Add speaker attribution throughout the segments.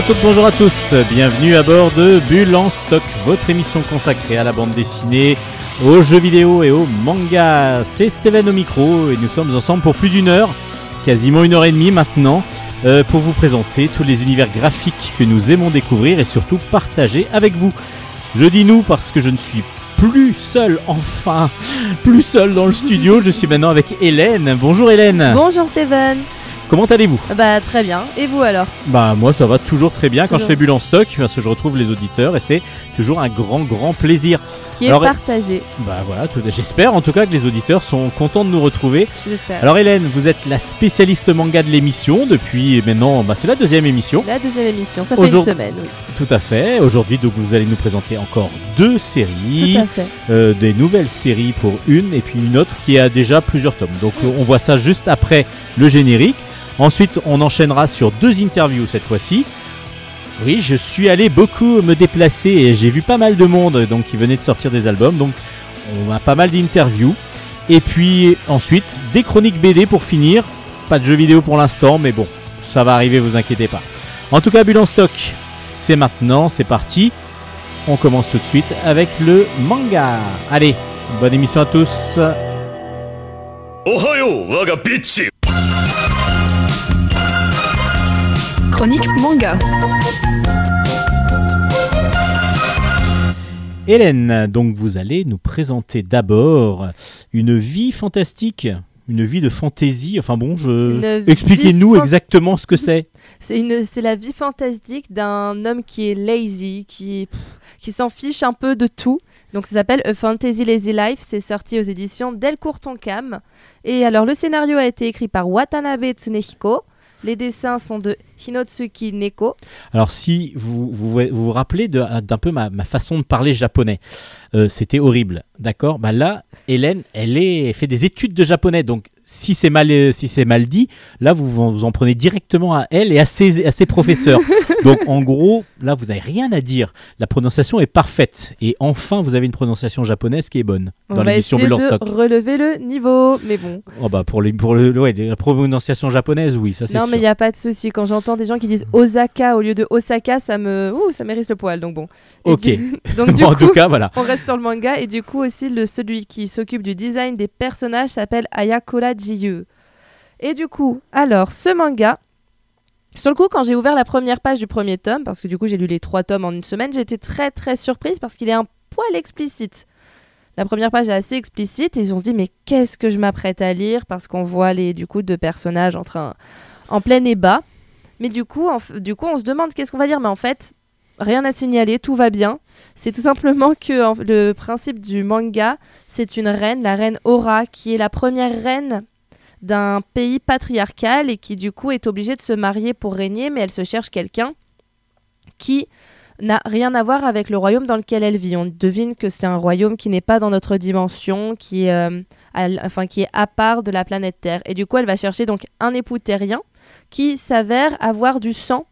Speaker 1: Bonjour à toutes, bonjour à tous, bienvenue à bord de Bulle en stock, votre émission consacrée à la bande dessinée, aux jeux vidéo et aux mangas. C'est Steven au micro et nous sommes ensemble pour plus d'une heure, quasiment une heure et demie maintenant, euh, pour vous présenter tous les univers graphiques que nous aimons découvrir et surtout partager avec vous. Je dis nous parce que je ne suis plus seul, enfin, plus seul dans le studio, je suis maintenant avec Hélène. Bonjour Hélène.
Speaker 2: Bonjour Steven.
Speaker 1: Comment allez-vous?
Speaker 2: Bah très bien. Et vous alors?
Speaker 1: Bah moi ça va toujours très bien quand je fais bulle en stock parce que je retrouve les auditeurs et c'est toujours un grand grand plaisir.
Speaker 2: Qui est
Speaker 1: Alors,
Speaker 2: partagé,
Speaker 1: Bah voilà, j'espère en tout cas que les auditeurs sont contents de nous retrouver.
Speaker 2: j'espère.
Speaker 1: Alors Hélène, vous êtes la spécialiste manga de l'émission depuis maintenant, bah c'est la deuxième émission.
Speaker 2: La deuxième émission, ça fait une semaine, oui.
Speaker 1: Tout à fait. Aujourd'hui donc vous allez nous présenter encore deux séries,
Speaker 2: Tout à fait.
Speaker 1: euh, des nouvelles séries pour une et puis une autre qui a déjà plusieurs tomes. Donc on voit ça juste après le générique. Ensuite, on enchaînera sur deux interviews cette fois-ci. Oui, je suis allé beaucoup me déplacer et j'ai vu pas mal de monde donc, qui venait de sortir des albums. Donc, on a pas mal d'interviews. Et puis ensuite, des chroniques BD pour finir. Pas de jeux vidéo pour l'instant, mais bon, ça va arriver, vous inquiétez pas. En tout cas, Bulle en stock, c'est maintenant, c'est parti. On commence tout de suite avec le manga. Allez, bonne émission à tous.
Speaker 3: Ohayo, waga
Speaker 4: Chronique manga.
Speaker 1: Hélène, donc vous allez nous présenter d'abord une vie fantastique, une vie de fantaisie. Enfin bon, je expliquez-nous
Speaker 2: fan-
Speaker 1: exactement ce que c'est.
Speaker 2: C'est une, c'est la vie fantastique d'un homme qui est lazy, qui, pff, qui s'en fiche un peu de tout. Donc ça s'appelle A Fantasy Lazy Life. C'est sorti aux éditions Delcourt Tonkam. Et alors le scénario a été écrit par Watanabe Tsunehiko. Les dessins sont de Hinotsuki Neko.
Speaker 1: Alors si vous vous, rappelez d'un peu ma, façon de parler japonais, euh, c'était horrible, d'accord? Bah là, Hélène, elle est fait des études de japonais, donc si c'est mal euh, si c'est mal dit, là vous vous en prenez directement à elle et à ses, à ses professeurs. donc en gros, là vous n'avez rien à dire. La prononciation est parfaite et enfin vous avez une prononciation japonaise qui est bonne
Speaker 2: On
Speaker 1: dans l'émission
Speaker 2: essayer
Speaker 1: Bulle en
Speaker 2: de
Speaker 1: stock.
Speaker 2: relever le niveau. Mais bon.
Speaker 1: Oh bah pour les pour le ouais, la prononciation japonaise, oui, ça c'est
Speaker 2: Non,
Speaker 1: sûr.
Speaker 2: mais il n'y a pas de souci. Quand j'entends des gens qui disent Osaka au lieu de Osaka, ça me, Ouh, ça m'érisse le poil. Donc bon. Et
Speaker 1: Ok.
Speaker 2: du- Donc du
Speaker 1: en
Speaker 2: coup,
Speaker 1: tout cas, voilà.
Speaker 2: on reste sur le manga et du coup aussi le celui qui s'occupe du design des personnages s'appelle Ayakura Et du coup, alors ce manga. Sur le coup, quand j'ai ouvert la première page du premier tome, parce que du coup j'ai lu les trois tomes en une semaine, j'ai été très très surprise parce qu'il est un poil explicite. La première page est assez explicite et ils ont se dit mais qu'est-ce que je m'apprête à lire? Parce qu'on voit les du coup deux personnages en train en plein ébat. Mais du coup, du coup, on se demande qu'est-ce qu'on va lire, mais en fait, rien à signaler, tout va bien. C'est tout simplement que le principe du manga, c'est une reine, la reine Aura, qui est la première reine d'un pays patriarcal et qui du coup est obligée de se marier pour régner, mais elle se cherche quelqu'un qui n'a rien à voir avec le royaume dans lequel elle vit. On devine que c'est un royaume qui n'est pas dans notre dimension, qui est, euh, à enfin, qui est à part de la planète Terre. Et du coup, elle va chercher donc un époux terrien qui s'avère avoir du sang,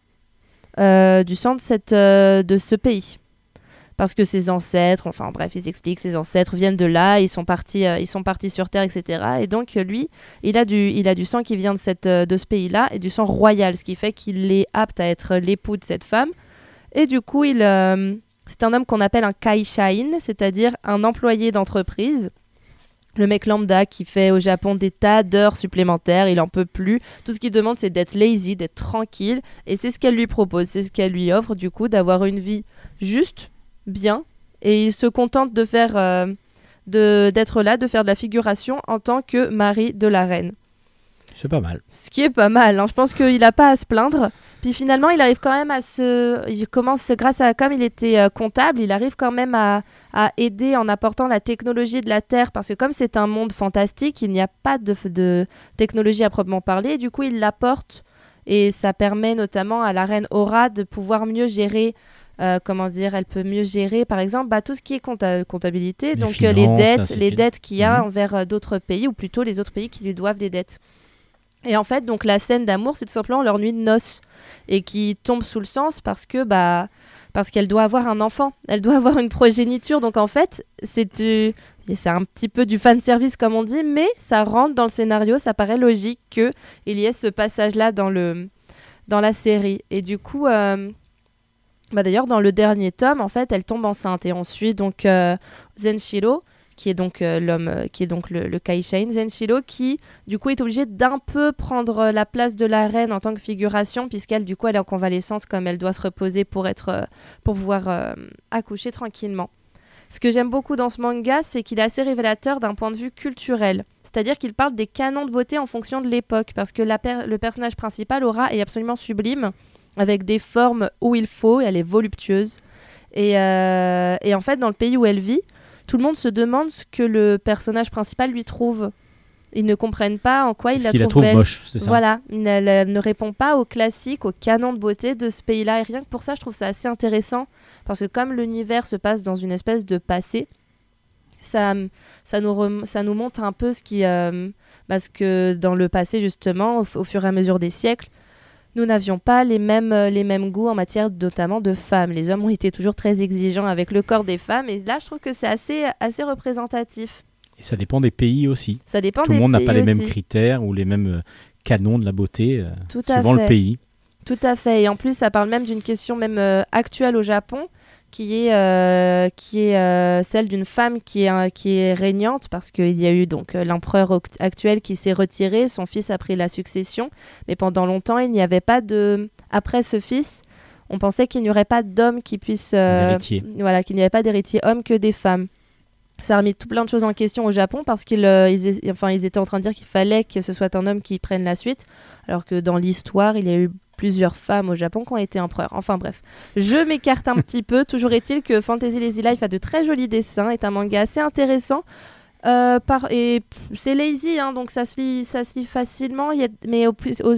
Speaker 2: euh, du sang de, euh, de ce pays. Parce que ses ancêtres, enfin bref, ils expliquent, ses ancêtres viennent de là, ils sont partis, euh, ils sont partis sur Terre, etc. Et donc euh, lui, il a du, il a du sang qui vient de, cette, euh, de ce pays-là et du sang royal, ce qui fait qu'il est apte à être l'époux de cette femme. Et du coup, il, c'est un homme qu'on appelle un kaishain, c'est-à-dire un employé d'entreprise. Le mec lambda qui fait au Japon des tas d'heures supplémentaires, il en peut plus. Tout ce qu'il demande, c'est d'être lazy, d'être tranquille. Et c'est ce qu'elle lui propose, c'est ce qu'elle lui offre, du coup, d'avoir une vie juste, bien. Et il se contente de faire, euh, de, d'être là, de faire de la figuration en tant que mari de la reine.
Speaker 1: C'est pas mal.
Speaker 2: Ce qui est pas mal, hein. je pense qu'il n'a pas à se plaindre. Puis finalement, il arrive quand même à se. Il commence, grâce à. Comme il était euh, comptable, il arrive quand même à, à aider en apportant la technologie de la Terre. Parce que comme c'est un monde fantastique, il n'y a pas de, de technologie à proprement parler. Et du coup, il l'apporte. Et ça permet notamment à la reine Aura de pouvoir mieux gérer. Euh, comment dire, elle peut mieux gérer, par exemple, bah, tout ce qui est compta- comptabilité,
Speaker 1: Les
Speaker 2: donc euh, les dettes, les dettes qu'il y a
Speaker 1: Mhm.
Speaker 2: envers euh, d'autres pays, ou plutôt les autres pays qui lui doivent des dettes. Et en fait, donc la scène d'amour, c'est tout simplement leur nuit de noces et qui tombe sous le sens parce que bah parce qu'elle doit avoir un enfant, elle doit avoir une progéniture. Donc en fait, c'est du- c'est un petit peu du fan service comme on dit, mais ça rentre dans le scénario, ça paraît logique que il y ait ce passage là dans le dans la série. Et du coup, euh, bah d'ailleurs, dans le dernier tome, en fait, elle tombe enceinte. Et on suit donc euh, Zenshiro, qui est donc euh, l'homme, euh, qui est donc le, le Kaishain Zenshiro, qui du coup est obligé d'un peu prendre euh, la place de la reine en tant que figuration, puisqu'elle, du coup, est en convalescence, comme elle doit se reposer pour, être, pour pouvoir accoucher tranquillement. Ce que j'aime beaucoup dans ce manga, c'est qu'il est assez révélateur d'un point de vue culturel. C'est-à-dire qu'il parle des canons de beauté en fonction de l'époque, parce que le personnage principal, Aura, est absolument sublime, avec des formes où il faut, et elle est voluptueuse. Et, euh, et en fait, dans le pays où elle vit, tout le monde se demande ce que le personnage principal lui trouve. Ils ne comprennent pas en quoi il
Speaker 1: Parce
Speaker 2: la
Speaker 1: qu'il la
Speaker 2: trouve
Speaker 1: trouve
Speaker 2: belle.
Speaker 1: moche, c'est ça
Speaker 2: Voilà, elle, elle ne répond pas aux classiques, aux canons de beauté de ce pays-là. Et rien que pour ça, je trouve ça assez intéressant. Parce que comme l'univers se passe dans une espèce de passé, ça, ça, nous, rem- ça nous montre un peu ce qui... euh, parce que dans le passé, justement, au fur et à mesure des siècles, nous n'avions pas les mêmes, euh, les mêmes goûts en matière notamment de femmes. Les hommes ont été toujours très exigeants avec le corps des femmes. Et là, je trouve que c'est assez, assez représentatif.
Speaker 1: Et ça dépend des pays aussi.
Speaker 2: Ça dépend
Speaker 1: Tout le monde n'a pas les mêmes
Speaker 2: aussi.
Speaker 1: critères ou les mêmes euh, canons de la beauté, euh,
Speaker 2: Tout à
Speaker 1: suivant
Speaker 2: fait.
Speaker 1: le pays.
Speaker 2: Tout à fait. Et en plus, ça parle même d'une question même euh, actuelle au Japon, qui est, euh, qui est euh, celle d'une femme qui est, euh, qui est régnante, parce qu'il y a eu donc l'empereur actuel qui s'est retiré, son fils a pris la succession, mais pendant longtemps, il n'y avait pas de... Après ce fils, on pensait qu'il n'y aurait pas d'homme qui puisse... euh. Voilà, qu'il n'y avait pas d'héritier homme que des femmes. Ça a remis tout plein de choses en question au Japon parce qu'ils ils enfin, ils étaient en train de dire qu'il fallait que ce soit un homme qui prenne la suite, alors que dans l'histoire, il y a eu plusieurs femmes au Japon qui ont été empereurs. Enfin bref, je m'écarte un petit peu. Toujours est-il que Fantasy Lazy Life a de très jolis dessins, est un manga assez intéressant. Euh, par, et c'est lazy, hein, donc ça se lit, facilement. Mais au-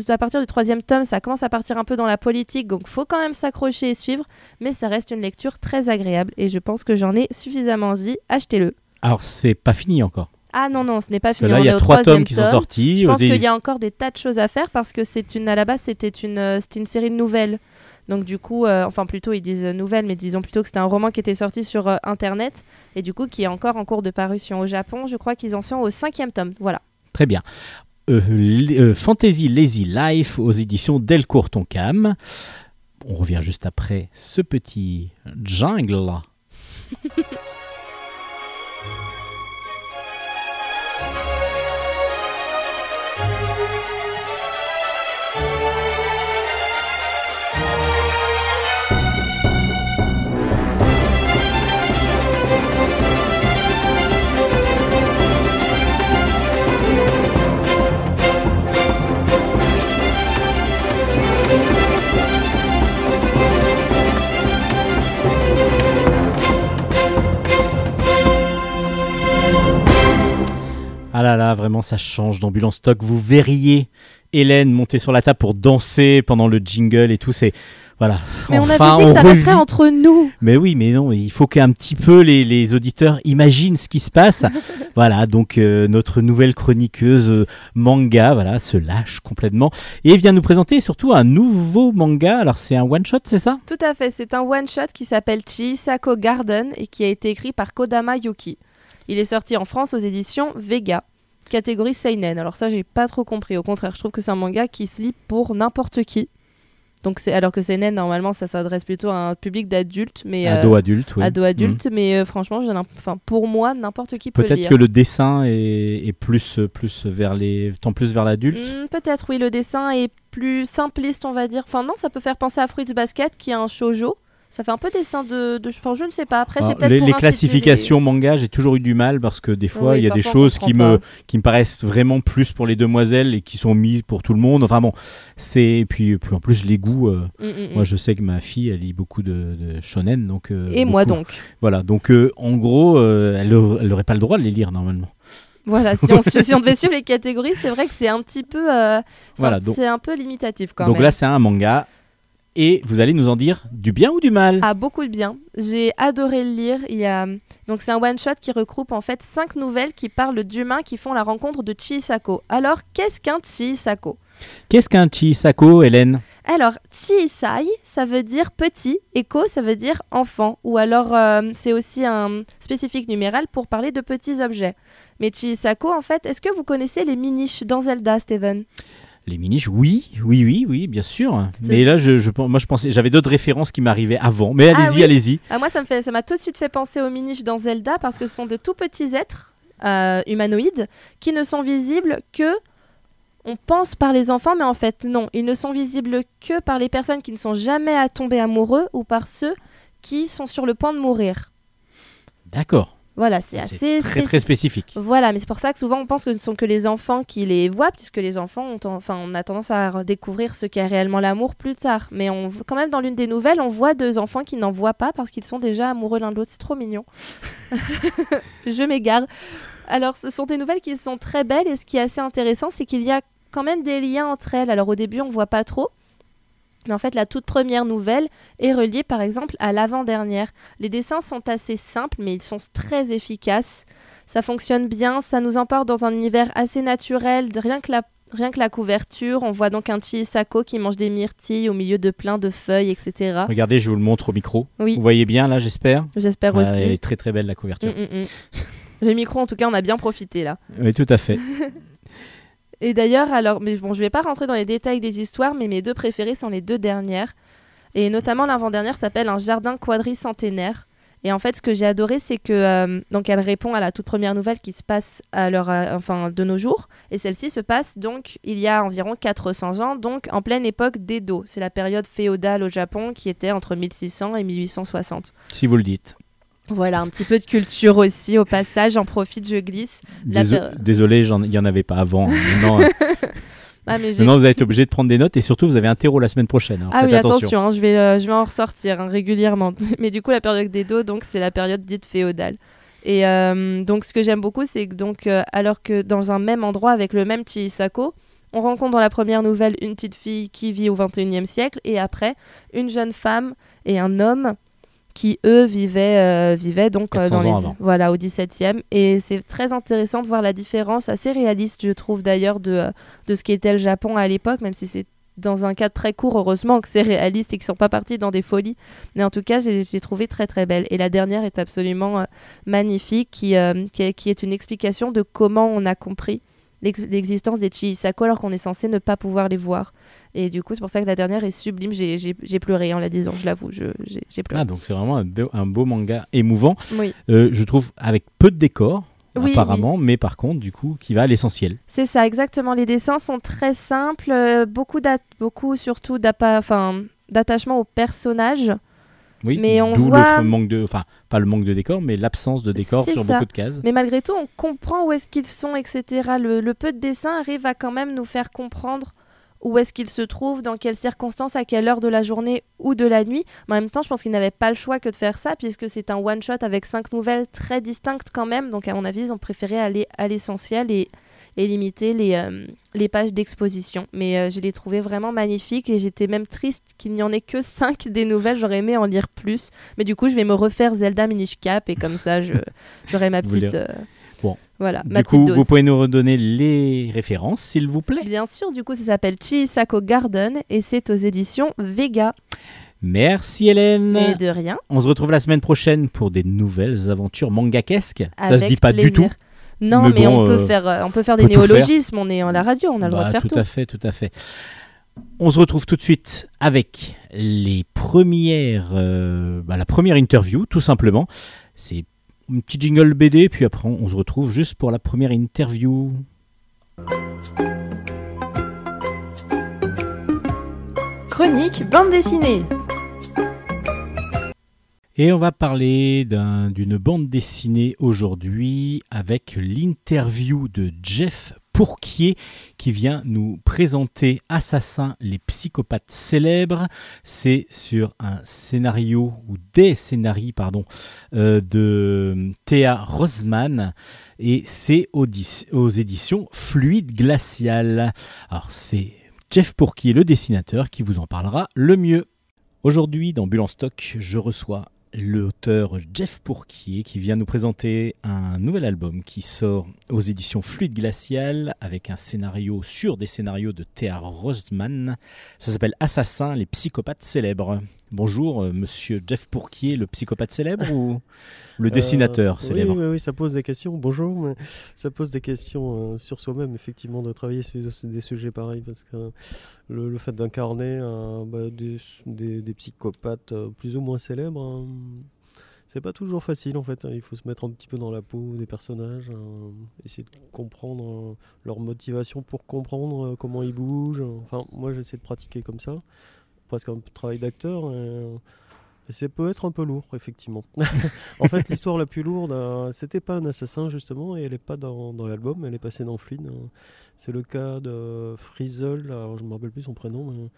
Speaker 2: à partir du troisième tome, ça commence à partir un peu dans la politique, donc faut quand même s'accrocher et suivre. Mais ça reste une lecture très agréable et je pense que j'en ai suffisamment dit. Achetez-le.
Speaker 1: Alors, c'est pas fini encore.
Speaker 2: Ah non non, ce n'est pas fini.
Speaker 1: là, il y a trois tomes qui sont sortis.
Speaker 2: Je pense qu'il y a encore des tas de choses à faire parce que c'est une à la base c'était une euh, une série de nouvelles. Donc du coup, euh, enfin plutôt ils disent euh, nouvelles, mais disons plutôt que c'était un roman qui était sorti sur euh, internet et du coup qui est encore en cours de parution au Japon. Je crois qu'ils en sont au cinquième tome. Voilà.
Speaker 1: Très bien. Euh, Fantasy Lazy Life aux éditions Delcourt Tonkam. On revient juste après ce petit jungle. Ah là là, vraiment, ça change d'ambulance stock. Vous verriez Hélène monter sur la table pour danser pendant le jingle et tout. C'est voilà.
Speaker 2: Mais on avait dit que ça
Speaker 1: revit-
Speaker 2: resterait entre nous.
Speaker 1: Mais oui, mais non, il faut qu'un petit peu les, les auditeurs imaginent ce qui se passe. voilà, donc euh, notre nouvelle chroniqueuse euh, manga, voilà, se lâche complètement et vient nous présenter surtout un nouveau manga. Alors c'est un one shot, c'est ça?
Speaker 2: Tout à fait. C'est un one shot qui s'appelle Chisako Garden et qui a été écrit par Kodama Yuki. Il est sorti en France aux éditions Vega. Catégorie Seinen. Alors ça, j'ai pas trop compris. Au contraire, je trouve que c'est un manga qui se lit pour n'importe qui. Donc c'est alors que Seinen normalement ça s'adresse plutôt à un public d'adultes, mais euh,
Speaker 1: Ado adulte, oui.
Speaker 2: ado adulte, mais euh, franchement, enfin pour moi n'importe qui peut
Speaker 1: Peut-être
Speaker 2: lire.
Speaker 1: que le dessin est, est plus plus vers les tend plus vers l'adulte.
Speaker 2: Hmm, Peut-être oui, le dessin est plus simpliste, on va dire. Enfin non, ça peut faire penser à Fruits Basket qui est un shoujo. Ça fait un peu dessin de, de... enfin je ne sais pas. Après c'est peut-être
Speaker 1: les,
Speaker 2: pour
Speaker 1: les
Speaker 2: inciter
Speaker 1: classifications manga, j'ai toujours eu du mal parce que des fois,
Speaker 2: Oui,
Speaker 1: il y a des choses qui me, qui me paraissent vraiment plus pour les demoiselles et qui sont mises pour tout le monde. Enfin bon, c'est. et Puis, puis en plus, les goûts. euh,
Speaker 2: Mm, mm,
Speaker 1: Moi,
Speaker 2: mm.
Speaker 1: je sais que ma fille, elle lit beaucoup de, de shonen. Donc, euh,
Speaker 2: Et moi donc.
Speaker 1: Voilà, donc euh, en gros, elle n'aurait pas le droit de les lire normalement.
Speaker 2: Voilà, si on, si on devait suivre les catégories, c'est vrai que c'est un petit peu, euh, c'est
Speaker 1: Voilà,
Speaker 2: un,
Speaker 1: donc-
Speaker 2: c'est un peu limitatif quand
Speaker 1: donc
Speaker 2: même.
Speaker 1: là, c'est un manga. Et vous allez nous en dire du bien ou du mal
Speaker 2: Ah, beaucoup de bien. J'ai adoré le lire. Il y a... Donc, c'est un one-shot qui regroupe en fait cinq nouvelles qui parlent d'humains qui font la rencontre de Chisako. Alors, qu'est-ce qu'un Chisako
Speaker 1: Qu'est-ce qu'un Chisako, Hélène?
Speaker 2: Alors, Chisai, ça veut dire petit, et Ko, ça veut dire enfant. Ou alors, euh, c'est aussi un spécifique numéral pour parler de petits objets. Mais Chisako, en fait, est-ce que vous connaissez les miniches dans Zelda, Steven?
Speaker 1: Les miniches, oui, oui, oui, oui, bien sûr. Mais là, je, je, moi, je pensais, j'avais d'autres références qui m'arrivaient avant. Mais
Speaker 2: Ah
Speaker 1: allez-y,
Speaker 2: oui.
Speaker 1: allez-y.
Speaker 2: Ah, moi, ça me fait, ça m'a tout de suite fait penser aux miniches dans Zelda parce que ce sont de tout petits êtres euh, humanoïdes qui ne sont visibles que. On pense par les enfants, mais en fait, non. Ils ne sont visibles que par les personnes qui ne sont jamais à tomber amoureux ou par ceux qui sont sur le point de mourir.
Speaker 1: D'accord.
Speaker 2: Voilà, c'est assez
Speaker 1: très, très spécifique.
Speaker 2: Voilà, mais c'est pour ça que souvent on pense que ce ne sont que les enfants qui les voient, puisque les enfants ont, enfin, on a tendance à découvrir ce qu'est réellement l'amour plus tard. Mais on, quand même, dans l'une des nouvelles, on voit deux enfants qui n'en voient pas parce qu'ils sont déjà amoureux l'un de l'autre. C'est trop mignon. Je m'égare. Alors, ce sont des nouvelles qui sont très belles et ce qui est assez intéressant, c'est qu'il y a quand même des liens entre elles. Alors, au début, on voit pas trop. Mais en fait, la toute première nouvelle est reliée par exemple à l'avant-dernière. Les dessins sont assez simples, mais ils sont très efficaces. Ça fonctionne bien, ça nous emporte dans un univers assez naturel, rien que la, rien que la couverture. On voit donc un Chisako qui mange des myrtilles au milieu de plein de feuilles, etc.
Speaker 1: Regardez, je vous le montre au micro.
Speaker 2: Oui,
Speaker 1: Vous voyez bien là, j'espère
Speaker 2: j'espère
Speaker 1: Ouais,
Speaker 2: aussi.
Speaker 1: Elle est très très belle la couverture.
Speaker 2: Mm, mm, mm. Le micro, en tout cas, on a bien profité là.
Speaker 1: Oui, tout à fait.
Speaker 2: Et d'ailleurs, alors, mais bon, je vais pas rentrer dans les détails des histoires, mais mes deux préférées sont les deux dernières. Et notamment l'avant-dernière s'appelle Un jardin quadricentenaire. Et en fait, ce que j'ai adoré, c'est que euh, donc elle répond à la toute première nouvelle qui se passe à l'heure, euh, enfin, de nos jours. Et celle-ci se passe donc il y a environ 400 ans, donc en pleine époque d'Edo. C'est la période féodale au Japon qui était entre 1600 et 1860.
Speaker 1: si vous le dites.
Speaker 2: Voilà, un petit peu de culture aussi au passage. J'en profite, je glisse.
Speaker 1: Déso- Désolé, il n'y en avait pas avant. Maintenant, euh,
Speaker 2: Ah, mais
Speaker 1: maintenant, vous allez être obligé de prendre des notes et surtout, vous avez un terreau la semaine prochaine. alors
Speaker 2: Ah oui,
Speaker 1: attention.
Speaker 2: attention, hein, je, vais, euh, je vais en ressortir hein, régulièrement. Mais du coup, la période d'Edo, donc c'est la période dite féodale. Et euh, donc, ce que j'aime beaucoup, c'est que donc, euh, alors que dans un même endroit avec le même Chihisako, on rencontre dans la première nouvelle une petite fille qui vit au 21e siècle et après une jeune femme et un homme qui eux vivaient, euh, vivaient donc euh,
Speaker 1: 400
Speaker 2: dans les
Speaker 1: ans avant.
Speaker 2: voilà au 17e et c'est très intéressant de voir la différence assez réaliste je trouve d'ailleurs de, euh, de ce qu'était le Japon à l'époque même si c'est dans un cadre très court, heureusement que c'est réaliste et qu'ils sont pas partis dans des folies. Mais en tout cas, j'ai trouvé très très belle. Et la dernière est absolument euh, magnifique, qui, euh, qui, est, qui est une explication de comment on a compris l'existence des Chihisako alors qu'on est censé ne pas pouvoir les voir. Et du coup, c'est pour ça que la dernière est sublime. J'ai- pleuré en la disant, je l'avoue, j'ai pleuré.
Speaker 1: Ah, donc c'est vraiment un beau, un beau manga émouvant.
Speaker 2: Oui,
Speaker 1: Euh, je trouve avec peu de décors,
Speaker 2: Oui,
Speaker 1: apparemment, mais par contre, du coup, qui va à l'essentiel.
Speaker 2: c'est ça, exactement. Les dessins sont très simples, euh, beaucoup, beaucoup surtout d'attachement aux personnages.
Speaker 1: Oui,
Speaker 2: Mais on
Speaker 1: d'où
Speaker 2: voit-
Speaker 1: le manque de, enfin, pas le manque de décors, mais l'absence de décors
Speaker 2: C'est
Speaker 1: sur
Speaker 2: ça.
Speaker 1: beaucoup de cases.
Speaker 2: Mais malgré tout, on comprend où est-ce qu'ils sont, etc. Le, le peu de dessin arrive à quand même nous faire comprendre où est-ce qu'ils se trouvent, dans quelles circonstances, à quelle heure de la journée ou de la nuit. Mais en même temps, je pense qu'ils n'avaient pas le choix que de faire ça, puisque c'est un one-shot avec cinq nouvelles très distinctes quand même. Donc à mon avis, ils ont préféré aller à l'essentiel et, et limiter les, euh, les pages d'exposition. Mais euh, je les trouvais vraiment magnifiques et j'étais même triste qu'il n'y en ait que cinq des nouvelles. J'aurais aimé en lire plus. Mais du coup, je vais me refaire Zelda Minish Cap et comme ça, je- j'aurai ma petite... euh,
Speaker 1: Bon.
Speaker 2: Voilà,
Speaker 1: Du coup,
Speaker 2: dose.
Speaker 1: vous pouvez nous redonner les références, s'il vous plaît.
Speaker 2: Bien sûr, du coup, ça s'appelle Chihisako Garden et c'est aux éditions Vega.
Speaker 1: Merci Hélène.
Speaker 2: Et de rien.
Speaker 1: On se retrouve la semaine prochaine pour des nouvelles aventures mangakesques. Ça se
Speaker 2: avec
Speaker 1: dit pas du tout.
Speaker 2: Non,
Speaker 1: Mais
Speaker 2: mais,
Speaker 1: bon,
Speaker 2: on, peut
Speaker 1: euh,
Speaker 2: faire, euh, on peut faire des
Speaker 1: peut tout faire.
Speaker 2: néologismes. On est à la radio, on a le droit
Speaker 1: Bah,
Speaker 2: de faire
Speaker 1: tout
Speaker 2: tout.
Speaker 1: à fait, tout à fait. On se retrouve tout de suite avec les premières, euh, bah, la première interview, tout simplement. C'est un petit jingle BD, puis après on se retrouve juste pour la première interview.
Speaker 4: Chronique bande dessinée.
Speaker 1: Et on va parler d'un- d'une bande dessinée aujourd'hui avec l'interview de Jeff Pourquier qui vient nous présenter Assassin, les psychopathes célèbres. C'est sur un scénario ou des scénarios pardon euh, de Théa Rosman et c'est aux, aux éditions Fluide Glacial. Alors c'est Jeff Pourquier, le dessinateur, qui vous en parlera le mieux. Aujourd'hui, dans Bulle en stock, je reçois l'auteur Jeff Pourquier qui vient nous présenter un nouvel album qui sort aux éditions Fluide Glacial avec un scénario sur des scénarios de Théa Rosman. Ça s'appelle Assassin, les psychopathes célèbres. Bonjour, euh, monsieur Jeff Pourquier, le psychopathe célèbre ou le dessinateur
Speaker 5: Euh,
Speaker 1: célèbre
Speaker 5: oui, oui, oui, ça pose des questions. Bonjour, mais ça pose des questions euh, sur soi-même, effectivement, de travailler sur des sujets pareils, parce que le, le fait d'incarner bah, des, des- des psychopathes plus ou moins célèbres, hein, c'est pas toujours facile en fait. hein. Il faut se mettre un petit peu dans la peau des personnages, essayer de comprendre leur motivation pour comprendre comment ils bougent. Enfin, moi j'essaie de pratiquer comme ça, presque un travail d'acteur. et, euh, peut être un peu lourd, effectivement. en fait, l'histoire la plus lourde, euh, c'était pas un assassin justement, et elle est pas dans, l'album, elle est passée dans Fluide. hein. C'est le cas de Frizzle, alors je me rappelle plus son prénom,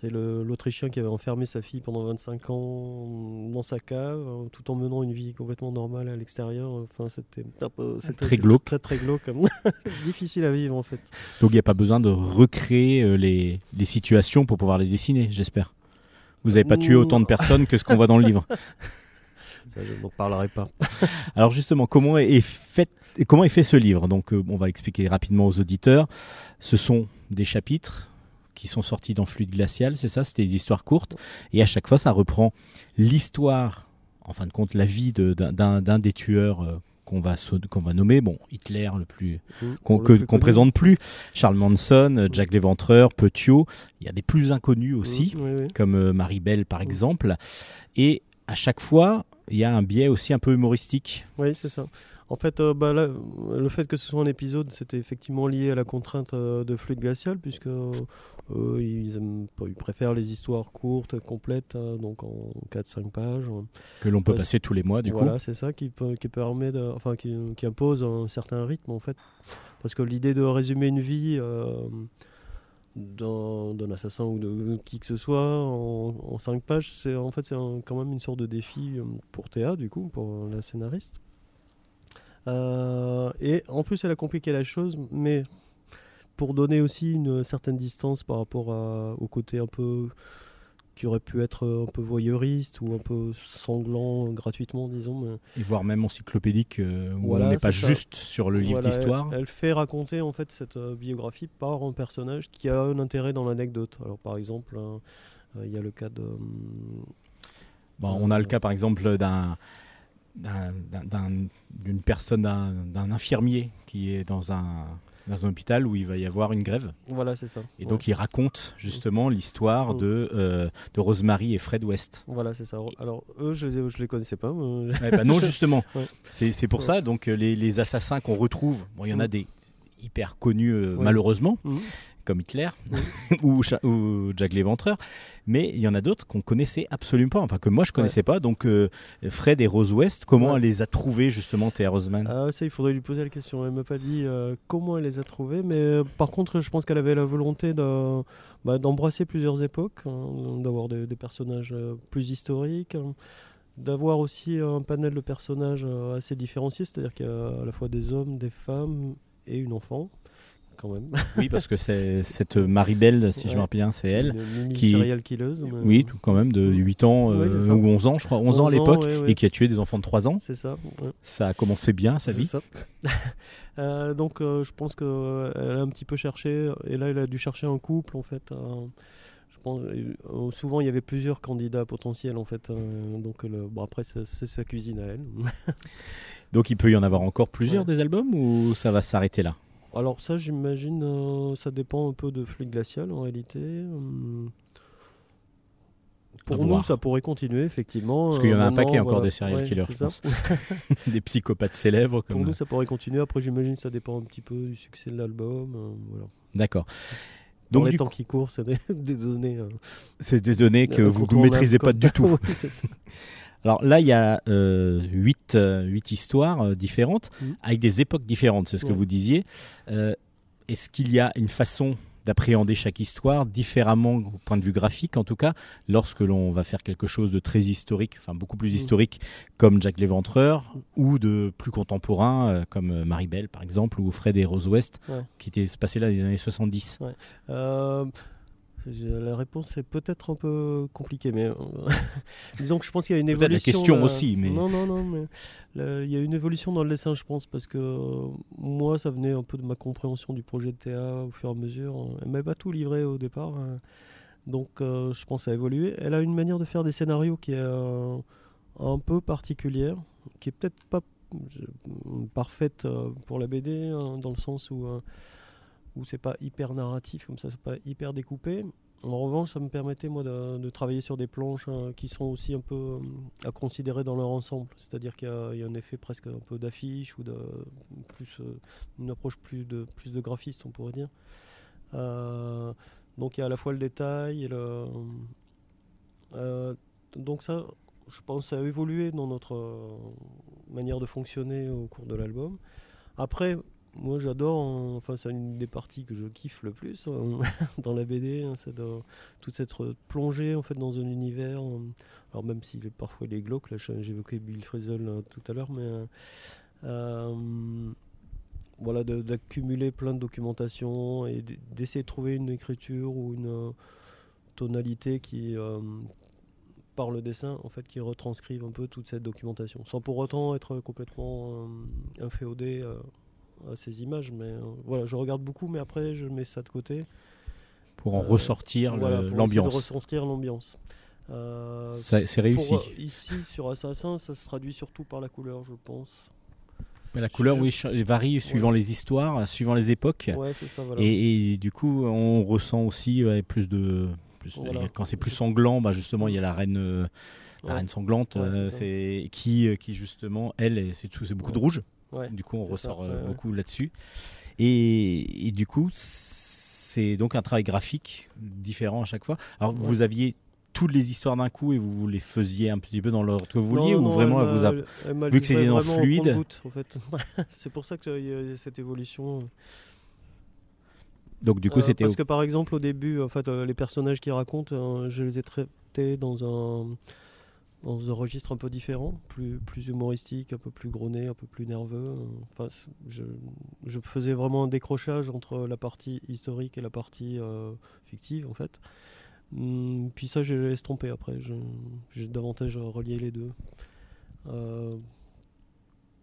Speaker 5: c'est l'Autrichien qui avait enfermé sa fille pendant 25 ans dans sa cave, euh, tout en menant une vie complètement normale à l'extérieur. Enfin, c'était
Speaker 1: Très glauque.
Speaker 5: Très très glauque, difficile à vivre en fait.
Speaker 1: Donc il n'y a pas besoin de recréer euh, les, les situations pour pouvoir les dessiner, j'espère. Vous n'avez pas tué autant de personnes que ce qu'on voit dans le livre.
Speaker 5: Ça, je n'en parlerai pas.
Speaker 1: Alors justement, comment est fait, comment est fait ce livre? Donc euh, on va l'expliquer rapidement aux auditeurs. Ce sont des chapitres qui sont sortis dans Fluide Glacial, c'est ça C'était des histoires courtes. Et à chaque fois, ça reprend l'histoire, en fin de compte, la vie d'un- des tueurs euh, qu'on va, qu'on va nommer. Bon, Hitler, le plus qu'on
Speaker 5: plus
Speaker 1: qu'on
Speaker 5: connu.
Speaker 1: présente plus. Charles Manson, euh, Jack l'Éventreur, Petiot. Il y a des plus inconnus aussi,
Speaker 5: Oui, oui.
Speaker 1: comme euh, Marie Belle par
Speaker 5: Mm.
Speaker 1: exemple. Et à chaque fois, il y a un biais aussi un peu humoristique.
Speaker 5: Oui, c'est ça. En fait, euh, bah, là, le fait que ce soit un épisode, c'était effectivement lié à la contrainte euh, de fluide glacial, puisque eux, ils, aiment pas- ils préfèrent les histoires courtes, complètes, hein, donc en 4-5 pages.
Speaker 1: que l'on peut passer tous les mois du
Speaker 5: voilà, c'est ça qui, peut- qui permet de, enfin, qui, qui impose un certain rythme en fait, parce que l'idée de résumer une vie euh, d'un d'un assassin ou de qui que ce soit en, en 5 pages, c'est en fait c'est un- quand même une sorte de défi euh, pour Théa du coup, pour la scénariste. Euh, et en plus, elle a compliqué la chose, mais pour donner aussi une certaine distance par rapport à- au côté un peu qui aurait pu être un peu voyeuriste ou un peu sanglant gratuitement, disons. mais-.
Speaker 1: Et voire même encyclopédique, euh, où
Speaker 5: Voilà,
Speaker 1: on n'est pas
Speaker 5: ça.
Speaker 1: juste sur le livre
Speaker 5: Voilà,
Speaker 1: d'histoire.
Speaker 5: Elle, elle fait raconter en fait cette euh, biographie par un personnage qui a un intérêt dans l'anecdote. Alors par exemple, euh, euh, il y a le cas de. hum,
Speaker 1: Bon, on a le cas par exemple d'un d'un- d'un- d'un- d'une personne, d'un infirmier qui est dans un, dans un hôpital où il va y avoir une grève.
Speaker 5: Voilà, c'est ça.
Speaker 1: Et
Speaker 5: Ouais.
Speaker 1: donc il raconte justement l'histoire
Speaker 5: Mm.
Speaker 1: de, euh, de Rosemary et Fred West.
Speaker 5: Voilà, c'est ça. Alors eux, je les, je les connaissais pas. mais-
Speaker 1: Ouais, bah non, justement. C'est pour ça, donc euh, les, les assassins qu'on retrouve, bon, il y en a
Speaker 5: Mm.
Speaker 1: des hyper connus euh, malheureusement,
Speaker 5: Mhm.
Speaker 1: Comme Hitler ou, Jack l'Éventreur, mais il y en a d'autres qu'on connaissait absolument pas, enfin que moi je connaissais pas. Donc euh, Fred et Rose West, comment
Speaker 5: Ouais.
Speaker 1: elle les a trouvés justement, Théa Roseman
Speaker 5: Ah, ça, il faudrait lui poser la question. Elle m'a pas dit euh, comment elle les a trouvés, mais euh, par contre, je pense qu'elle avait la volonté de- bah, d'embrasser plusieurs époques, hein, d'avoir des, des personnages plus historiques, hein, d'avoir aussi un panel de personnages assez différenciés, c'est-à-dire qu'il y a à la fois des hommes, des femmes et une enfant, quand même.
Speaker 1: Oui, parce que c'est cette Marie-Belle, si je me rappelle bien, c'est elle.
Speaker 5: Une
Speaker 1: qui-
Speaker 5: serial killeuse. mais-
Speaker 1: Oui, tout quand même, de 8 ans
Speaker 5: Ouais,
Speaker 1: euh, ou 11 ans, je crois, 11 ans à
Speaker 5: 11
Speaker 1: l'époque,
Speaker 5: ouais,
Speaker 1: et qui a tué des enfants de 3 ans.
Speaker 5: C'est ça.
Speaker 1: Ça a commencé bien sa
Speaker 5: C'est
Speaker 1: vie.
Speaker 5: ça. Euh, donc euh, je pense qu'elle a un petit peu cherché, et là elle a dû chercher un couple en fait. je pense, souvent il y avait plusieurs candidats potentiels en fait. donc le, bon, après c'est sa cuisine à elle.
Speaker 1: Donc il peut y en avoir encore plusieurs des albums ou ça va s'arrêter là?
Speaker 5: Alors ça j'imagine, euh, ça dépend un peu de Fluide Glacial en réalité. hum.
Speaker 1: À
Speaker 5: Pour nous,
Speaker 1: voir.
Speaker 5: ça pourrait continuer, effectivement.
Speaker 1: Parce qu'il y en a
Speaker 5: Euh,
Speaker 1: un paquet
Speaker 5: maintenant,
Speaker 1: encore
Speaker 5: voilà.
Speaker 1: de serial
Speaker 5: Ouais,
Speaker 1: killers, je pense. Des psychopathes célèbres
Speaker 5: Pour
Speaker 1: comme.
Speaker 5: nous, ça pourrait continuer. Après, j'imagine ça dépend un petit peu du succès de l'album. euh, voilà.
Speaker 1: D'accord.
Speaker 5: Dans
Speaker 1: Donc
Speaker 5: les temps
Speaker 1: coup,
Speaker 5: qui courent, c'est des, des données. euh,
Speaker 1: c'est des données que vous ne maîtrisez pas du tout.
Speaker 5: Oui.
Speaker 1: Alors là, il y a euh, huit, euh, huit histoires euh, différentes
Speaker 5: Mhm.
Speaker 1: avec des époques différentes, c'est ce que vous disiez. Est-ce qu'il y a une façon d'appréhender chaque histoire différemment au point de vue graphique en tout cas lorsque l'on va faire quelque chose de très historique enfin beaucoup plus
Speaker 5: Mhm.
Speaker 1: historique comme Jack l'Éventreur ou de plus contemporain euh, comme Marie Belle par exemple ou Fred et Rose West
Speaker 5: Ouais.
Speaker 1: qui était se passé là dans les années 70
Speaker 5: Euh, j'ai- la réponse est peut-être un peu compliquée, mais euh, disons que je pense qu'il y a une
Speaker 1: Peut-être la
Speaker 5: évolution.
Speaker 1: question
Speaker 5: là.
Speaker 1: aussi, mais-
Speaker 5: Non, non, non, mais là, il y a une évolution dans le dessin, je pense, parce que euh, moi, ça venait un peu de ma compréhension du projet de Théa au fur et à mesure. Elle m'avait pas tout livré au départ. hein. Donc euh, je pense à évoluer. Elle a une manière de faire des scénarios qui est euh, un peu particulière, qui est peut-être pas parfaite pour la BD, hein, dans le sens où, où c'est pas hyper narratif, comme ça, c'est pas hyper découpé. En revanche, ça me permettait moi de, travailler sur des planches euh, qui sont aussi un peu euh, à considérer dans leur ensemble. C'est-à-dire qu'il y, a un effet presque un peu d'affiche ou de plus euh, une approche plus de plus de graphiste, on pourrait dire. Euh, donc il y a à la fois le détail donc ça, je pense, ça a évolué dans notre manière de fonctionner au cours de l'album. Après, moi j'adore, hein, enfin c'est une des parties que je kiffe le plus hein, dans la BD, hein, c'est toute cette plongée en fait dans un univers. euh, alors même est parfois il est glauque, là j'évoquais Bill Frisell tout à l'heure, mais euh, voilà d'accumuler plein de documentation et d'essayer de trouver une écriture ou une euh, tonalité qui euh, par le dessin en fait qui retranscrive un peu toute cette documentation sans pour autant être complètement inféodé à ces images mais euh, voilà je regarde beaucoup mais après je mets ça de côté
Speaker 1: Pour en
Speaker 5: Euh,
Speaker 1: ressortir le-
Speaker 5: voilà,
Speaker 1: l'ambiance.
Speaker 5: ressortir l'ambiance Euh,
Speaker 1: C'est réussi.
Speaker 5: pour, ici sur Assassin ça se traduit surtout par la couleur je pense
Speaker 1: Mais la couleur, oui, varie suivant les histoires, suivant les époques.
Speaker 5: ouais ça voilà
Speaker 1: Et, et du coup, on ressent aussi ouais, plus de. plus-
Speaker 5: Voilà.
Speaker 1: Quand c'est plus sanglant, bah justement, il y a la reine, euh, la reine sanglante, euh, qui, qui justement, elle, c'est beaucoup de rouge.
Speaker 5: Ouais,
Speaker 1: Du coup, on ressort
Speaker 5: ça,
Speaker 1: euh,
Speaker 5: ouais.
Speaker 1: beaucoup là-dessus. Et, et du coup, c'est donc un travail graphique différent à chaque fois. Alors, vous aviez toutes les histoires d'un coup et vous vous les faisiez un petit peu dans l'ordre que vous
Speaker 5: Non,
Speaker 1: vouliez ou
Speaker 5: non,
Speaker 1: vraiment
Speaker 5: elle
Speaker 1: elle vous
Speaker 5: m'a-
Speaker 1: a
Speaker 5: elle m'a
Speaker 1: vu que c'était dans fluide?
Speaker 5: compte-gouttes, en fait. c'est pour ça qu'il y a cette évolution.
Speaker 1: donc du coup
Speaker 5: Euh,
Speaker 1: c'était
Speaker 5: parce que par exemple au début, en fait, euh, les personnages qui racontent, euh, je les ai traités dans un dans un registre un peu différent, plus plus humoristique, un peu plus gros nez, un peu plus nerveux. Enfin, je, faisais vraiment un décrochage entre la partie historique et la partie euh, fictive, en fait. Hum, puis ça, j'ai estompé après. J'ai davantage relié les deux. Euh,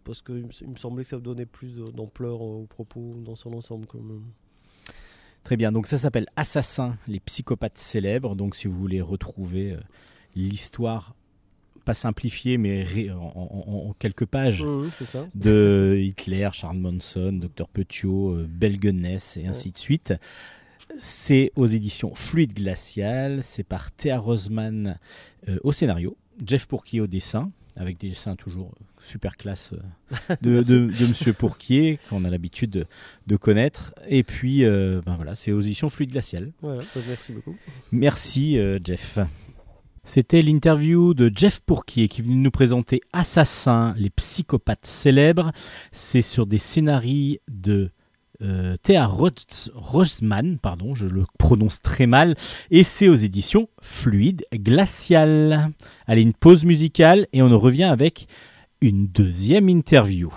Speaker 5: parce qu'il me, semblait que ça donnait plus d'ampleur au propos dans son ensemble.
Speaker 1: Très bien, donc ça s'appelle Assassin, les psychopathes célèbres. Donc si vous voulez retrouver euh, l'histoire, pas simplifiée, mais ré- en, en- en quelques pages,
Speaker 5: ça.
Speaker 1: de Hitler, Charles Manson, Dr Petiot, euh, Belle Gunness et ainsi de suite. C'est aux éditions Fluide Glacial, c'est par Théa Rosman euh, au scénario, Jeff Pourquier au dessin, avec des dessins toujours super classe euh, de, de, de Monsieur Pourquier, qu'on a l'habitude de, de connaître. Et puis, euh, ben voilà, c'est aux éditions Fluide Glacial.
Speaker 5: Voilà, bah, merci beaucoup.
Speaker 1: Merci euh, Jeff. C'était l'interview de Jeff Pourquier qui venait nous présenter Assassin, les psychopathes célèbres. C'est sur des scénarios de euh, Thea Ros- Rosman, pardon, je le prononce très mal, et c'est aux éditions Fluide Glacial. Allez, une pause musicale et on revient avec une deuxième interview.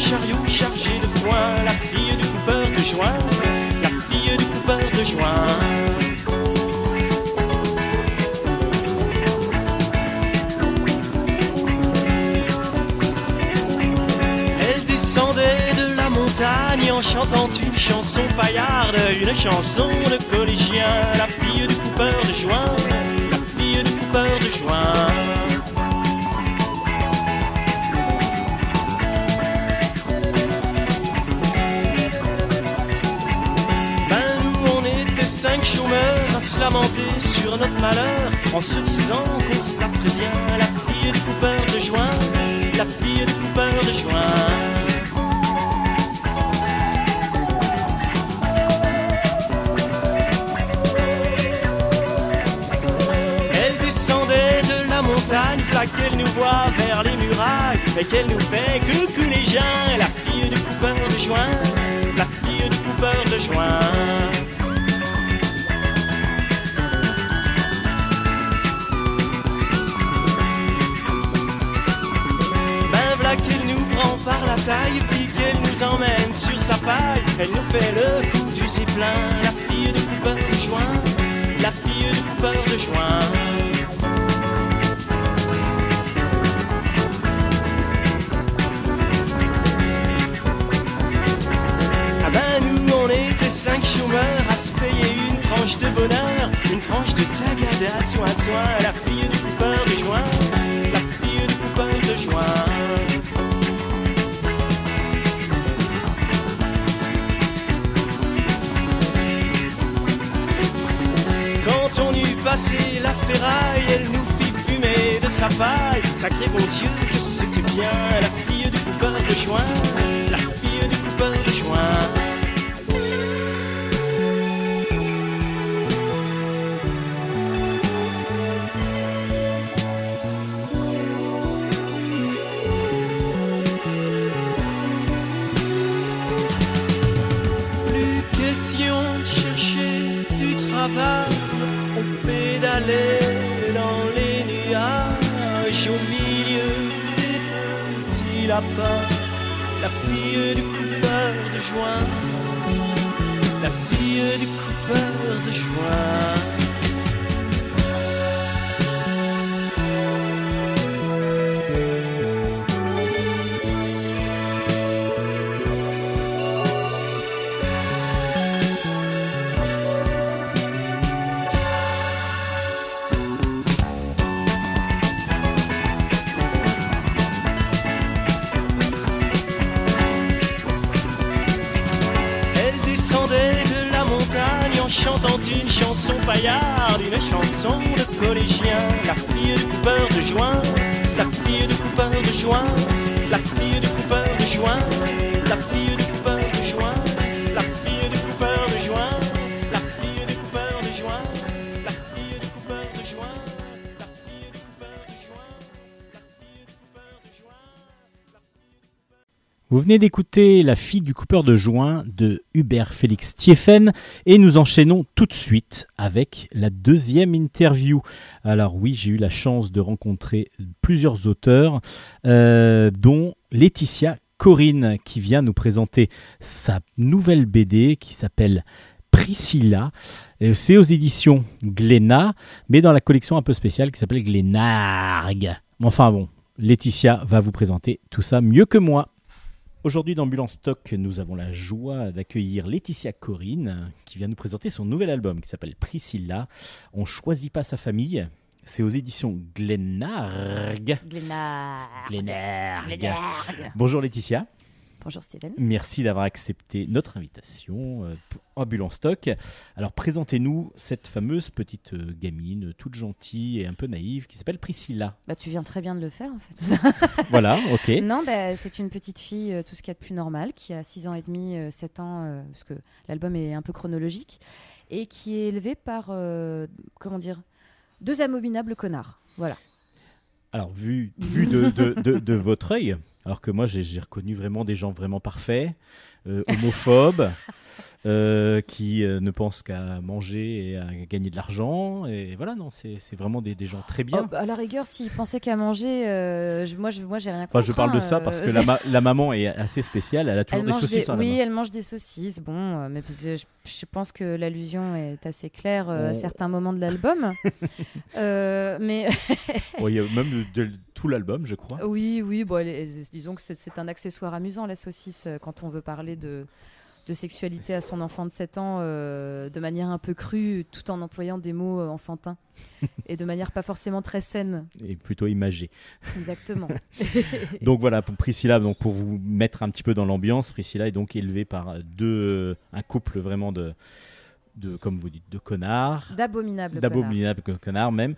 Speaker 6: Chariot chargé de foin, la fille du coupeur de joint, la fille du coupeur de joint. Elle descendait de la montagne en chantant une chanson paillarde, une chanson de collégien, la fille du coupeur de joint, la fille du coupeur de joint. Cinq chômeurs à se lamenter sur notre malheur En se disant qu'on se taperait bien la fille du coupeur de joint La fille du coupeur de joint Elle descendait de la montagne, qu'elle nous voit vers les murailles, et qu'elle nous fait coucou les gens, la fille du coupeur de joint, la fille du coupeur de joint. Par la taille, puis qu'elle nous emmène sur sa paille. Elle nous fait le coup du zeppelin. La fille du coupeur de joint. La fille du coupeur de joint. Ah ben nous on était cinq chômeurs à se payer une tranche de bonheur, une tranche de tagada, soin de soin, la fille du coupeur de joint, la fille du coupeur de joint. Passé la ferraille, elle nous fit fumer de sa paille. Sacré bon Dieu que c'était bien la fille du coupeur de joint, la fille du coupeur de joint. La fille du coupeur de joint, la fille du coupeur de joint. Une chanson de collégien. La fille du coupeur de joint, la fille du coupeur de joint,
Speaker 1: Vous venez d'écouter La fille du coupeur de joint de Hubert Félix Thieffen et nous enchaînons tout de suite avec la deuxième interview. Alors oui, j'ai eu la chance de rencontrer plusieurs auteurs, euh, dont Laetitia Corinne qui vient nous présenter sa nouvelle BD qui s'appelle Priscilla. C'est aux éditions Glénat, mais dans la collection un peu spéciale qui s'appelle Glénargue. Enfin bon, Laetitia va vous présenter tout ça mieux que moi. Aujourd'hui dans Ambulance Stock, nous avons la joie d'accueillir Laetitia Corinne qui vient nous présenter son nouvel album qui s'appelle Priscilla. On choisit pas sa famille. C'est aux éditions Glénargue.
Speaker 7: Glénard.
Speaker 1: Glénargue.
Speaker 7: Glénargue.
Speaker 1: Bonjour Laetitia.
Speaker 7: Bonjour Steven.
Speaker 1: Merci d'avoir accepté notre invitation euh, pour Ambulance Stock. Alors présentez-nous cette fameuse petite euh, gamine toute gentille et un peu naïve qui s'appelle Priscilla.
Speaker 7: Bah, tu viens très bien de le faire en fait.
Speaker 1: Voilà, ok.
Speaker 7: non, bah, c'est une petite fille, euh, tout ce qu'il y a de plus normal, qui a 6 ans et demi, euh, 7 ans, parce que l'album est un peu chronologique, et qui est élevée par, euh, comment dire, deux abominables connards. Voilà.
Speaker 1: Alors, vu, vu de, de, de- de votre œil, alors que moi j'ai reconnu vraiment des gens vraiment parfaits, euh, homophobes, euh, qui euh, ne pensent qu'à manger et à gagner de l'argent. Et voilà, non, c'est vraiment des, des gens très bien.
Speaker 7: Oh, à la rigueur, s'ils pensaient qu'à manger, euh, je- moi, je, moi, j'ai rien contre.
Speaker 1: Enfin, je parle de
Speaker 7: hein,
Speaker 1: ça parce que la, ma- la maman est assez spéciale, elle a toujours
Speaker 7: Elle
Speaker 1: des saucisses
Speaker 7: des- Oui, elle mange des saucisses. Bon, mais je, je pense que l'allusion est assez claire à certains moments de l'album. Mais
Speaker 1: y a même de, de- tout l'album, je crois.
Speaker 7: oui, oui, bon, disons que c'est- un accessoire amusant, la saucisse, quand on veut parler de, de sexualité à son enfant de 7 ans euh, de manière un peu crue, tout en employant des mots euh, enfantins et de manière pas forcément très saine.
Speaker 1: Et plutôt imagé.
Speaker 7: Exactement.
Speaker 1: Donc voilà, pour Priscilla, donc pour vous mettre un petit peu dans l'ambiance, Priscilla est donc élevée par deux, un couple vraiment de, de comme vous dites, de connards,
Speaker 7: D'abominables. connards.
Speaker 1: d'abominables connards même.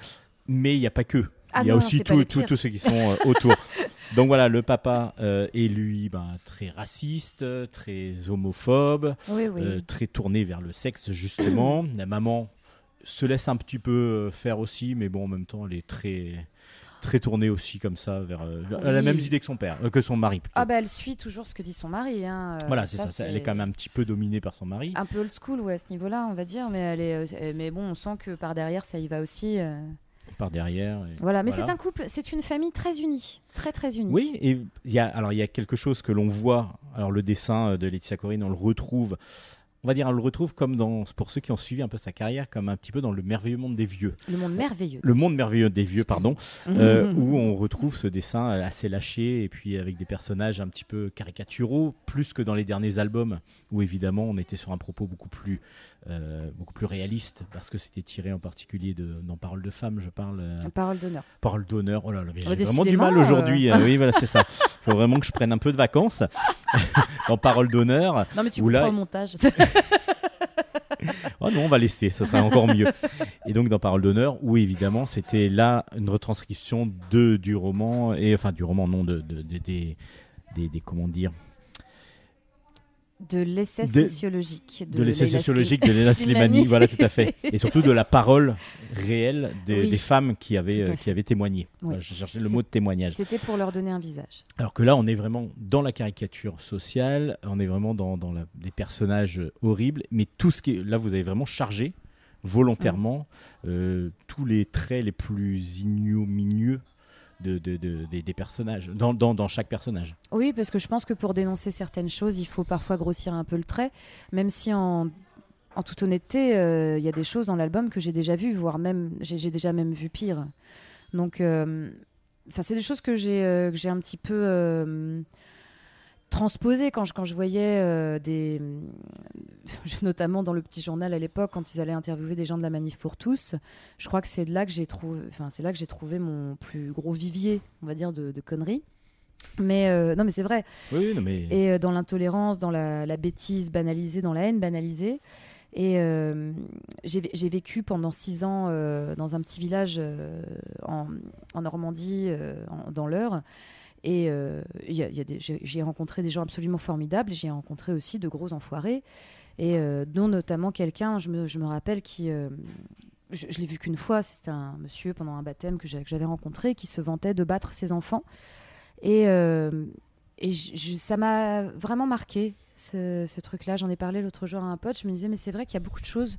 Speaker 1: Mais il n'y a pas que.
Speaker 7: Ah
Speaker 1: il y a
Speaker 7: non,
Speaker 1: aussi
Speaker 7: pas
Speaker 1: tout- tous ceux qui sont euh, autour. Donc voilà, le papa euh, est lui ben, très raciste, très homophobe,
Speaker 7: Oui, oui.
Speaker 1: euh, très tourné vers le sexe justement. La maman se laisse un petit peu euh, faire aussi, mais bon en même temps elle est très très tournée aussi comme ça vers. euh, elle a la même idée que son père, euh, que son mari. plutôt.
Speaker 7: Ah bah elle suit toujours ce que dit son mari. hein, euh,
Speaker 1: voilà, c'est ça, ça, Elle est quand même un petit peu dominée par son mari.
Speaker 7: un peu old school ouais, à ce niveau-là, on va dire, mais elle est, euh, mais bon, on sent que par derrière ça y va aussi.
Speaker 1: Par derrière. et-
Speaker 7: Voilà, mais
Speaker 1: Voilà.
Speaker 7: c'est un couple, c'est une famille très unie, très très unie.
Speaker 1: Oui, et il y a alors il y a quelque chose que l'on voit Alors le dessin euh, de Laetitia Corine, on le retrouve, on va dire, on le retrouve comme dans, pour ceux qui ont suivi un peu sa carrière, comme un petit peu dans le merveilleux monde des vieux.
Speaker 7: Le monde merveilleux.
Speaker 1: Le monde merveilleux des vieux, pardon, euh, où on retrouve ce dessin assez lâché et puis avec des personnages un petit peu caricaturaux, plus que dans les derniers albums où évidemment on était sur un propos beaucoup plus, euh, beaucoup plus réaliste parce que c'était tiré en particulier de, dans Parole de femme, je parle. euh,
Speaker 7: Parole d'honneur.
Speaker 1: Parole d'honneur. Oh là là, mais j'ai vraiment du mal aujourd'hui. Euh, oui, voilà, c'est ça. Il faut vraiment que je prenne un peu de vacances dans Parole d'honneur.
Speaker 7: Non, mais tu couperas
Speaker 1: là-
Speaker 7: au montage.
Speaker 1: Oh non, on va laisser, ça sera encore mieux. Et donc dans Parole d'honneur, où évidemment c'était là une retranscription de du roman et enfin du roman non de, de- de- des, des des comment dire
Speaker 7: de l'essai
Speaker 1: De-
Speaker 7: sociologique.
Speaker 1: de, l'essai
Speaker 7: Leila
Speaker 1: sociologique de Léla Slimani, voilà tout à fait, et surtout de la parole réelle des,
Speaker 7: Oui,
Speaker 1: des femmes qui avaient euh, qui avaient témoigné.
Speaker 7: Oui.
Speaker 1: Je cherchais le mot de témoignage.
Speaker 7: C'était pour leur donner un visage.
Speaker 1: Alors que là, on est vraiment dans la caricature sociale, on est vraiment dans, dans la- les personnages horribles, mais tout ce qui est. Là, vous avez vraiment chargé volontairement euh, tous les traits les plus ignominieux de, de- de- des, des personnages, dans, dans, dans chaque personnage.
Speaker 7: Oui, parce que je pense que pour dénoncer certaines choses, il faut parfois grossir un peu le trait, même si en, en toute honnêteté, euh, il y a des choses dans l'album que j'ai déjà vues, voire même j'ai déjà même vu pire. Donc, euh, c'est des choses que j'ai euh, j'ai un petit peu euh, transposées quand je, quand je voyais euh, des, notamment dans le petit journal à l'époque, quand ils allaient interviewer des gens de la manif pour tous. Je crois que c'est là que j'ai trouvé, enfin, c'est là que j'ai trouvé mon plus gros vivier, on va dire, de, de conneries. Mais euh, non, mais c'est vrai.
Speaker 1: Oui, oui, non, mais.
Speaker 7: Et euh, dans l'intolérance, dans la, la bêtise banalisée, dans la haine banalisée. Et euh, j'ai vécu pendant six ans euh, dans un petit village euh, en, en Normandie, euh, en- dans l'Eure. Et euh, j'ai rencontré des gens absolument formidables. J'ai rencontré aussi de gros enfoirés. Et euh, dont notamment quelqu'un, je me, rappelle, qui. euh, je je l'ai vu qu'une fois, c'était un monsieur pendant un baptême que j'a- que j'avais rencontré qui se vantait de battre ses enfants. Et, ça m'a vraiment marqué, ce, ce truc-là. J'en ai parlé l'autre jour à un pote. Je me disais, mais c'est vrai qu'il y a beaucoup de choses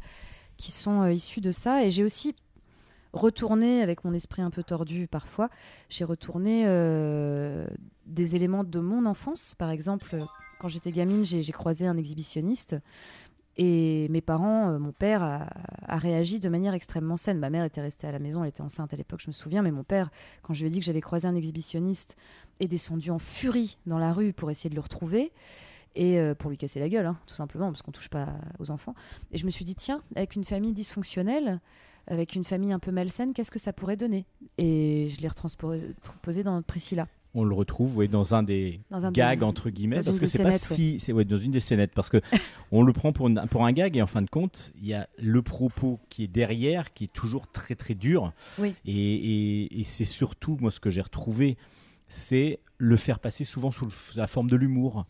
Speaker 7: qui sont issues de ça. Et j'ai aussi retourné, avec mon esprit un peu tordu parfois, j'ai retourné euh, des éléments de mon enfance. Par exemple, quand j'étais gamine, j'ai croisé un exhibitionniste. Et mes parents, euh, mon père a, a réagi de manière extrêmement saine. Ma mère était restée à la maison, elle était enceinte à l'époque, je me souviens, mais mon père, quand je lui ai dit que j'avais croisé un exhibitionniste, est descendu en furie dans la rue pour essayer de le retrouver et euh, pour lui casser la gueule, hein, tout simplement, parce qu'on touche pas aux enfants. Et je me suis dit, tiens, avec une famille dysfonctionnelle, avec une famille un peu malsaine, qu'est-ce que ça pourrait donner? Et je l'ai retransposé dans Priscilla.
Speaker 1: On le retrouve ouais, dans un des
Speaker 7: Dans un
Speaker 1: gags
Speaker 7: des-
Speaker 1: entre guillemets
Speaker 7: dans
Speaker 1: parce que c'est pas si c'est ouais, dans une des scénettes parce que on le prend pour, une- pour un gag et en fin de compte il y a le propos qui est derrière qui est toujours très très dur
Speaker 7: Oui.
Speaker 1: et, et- et c'est surtout moi ce que j'ai retrouvé c'est le faire passer souvent sous le- la forme de l'humour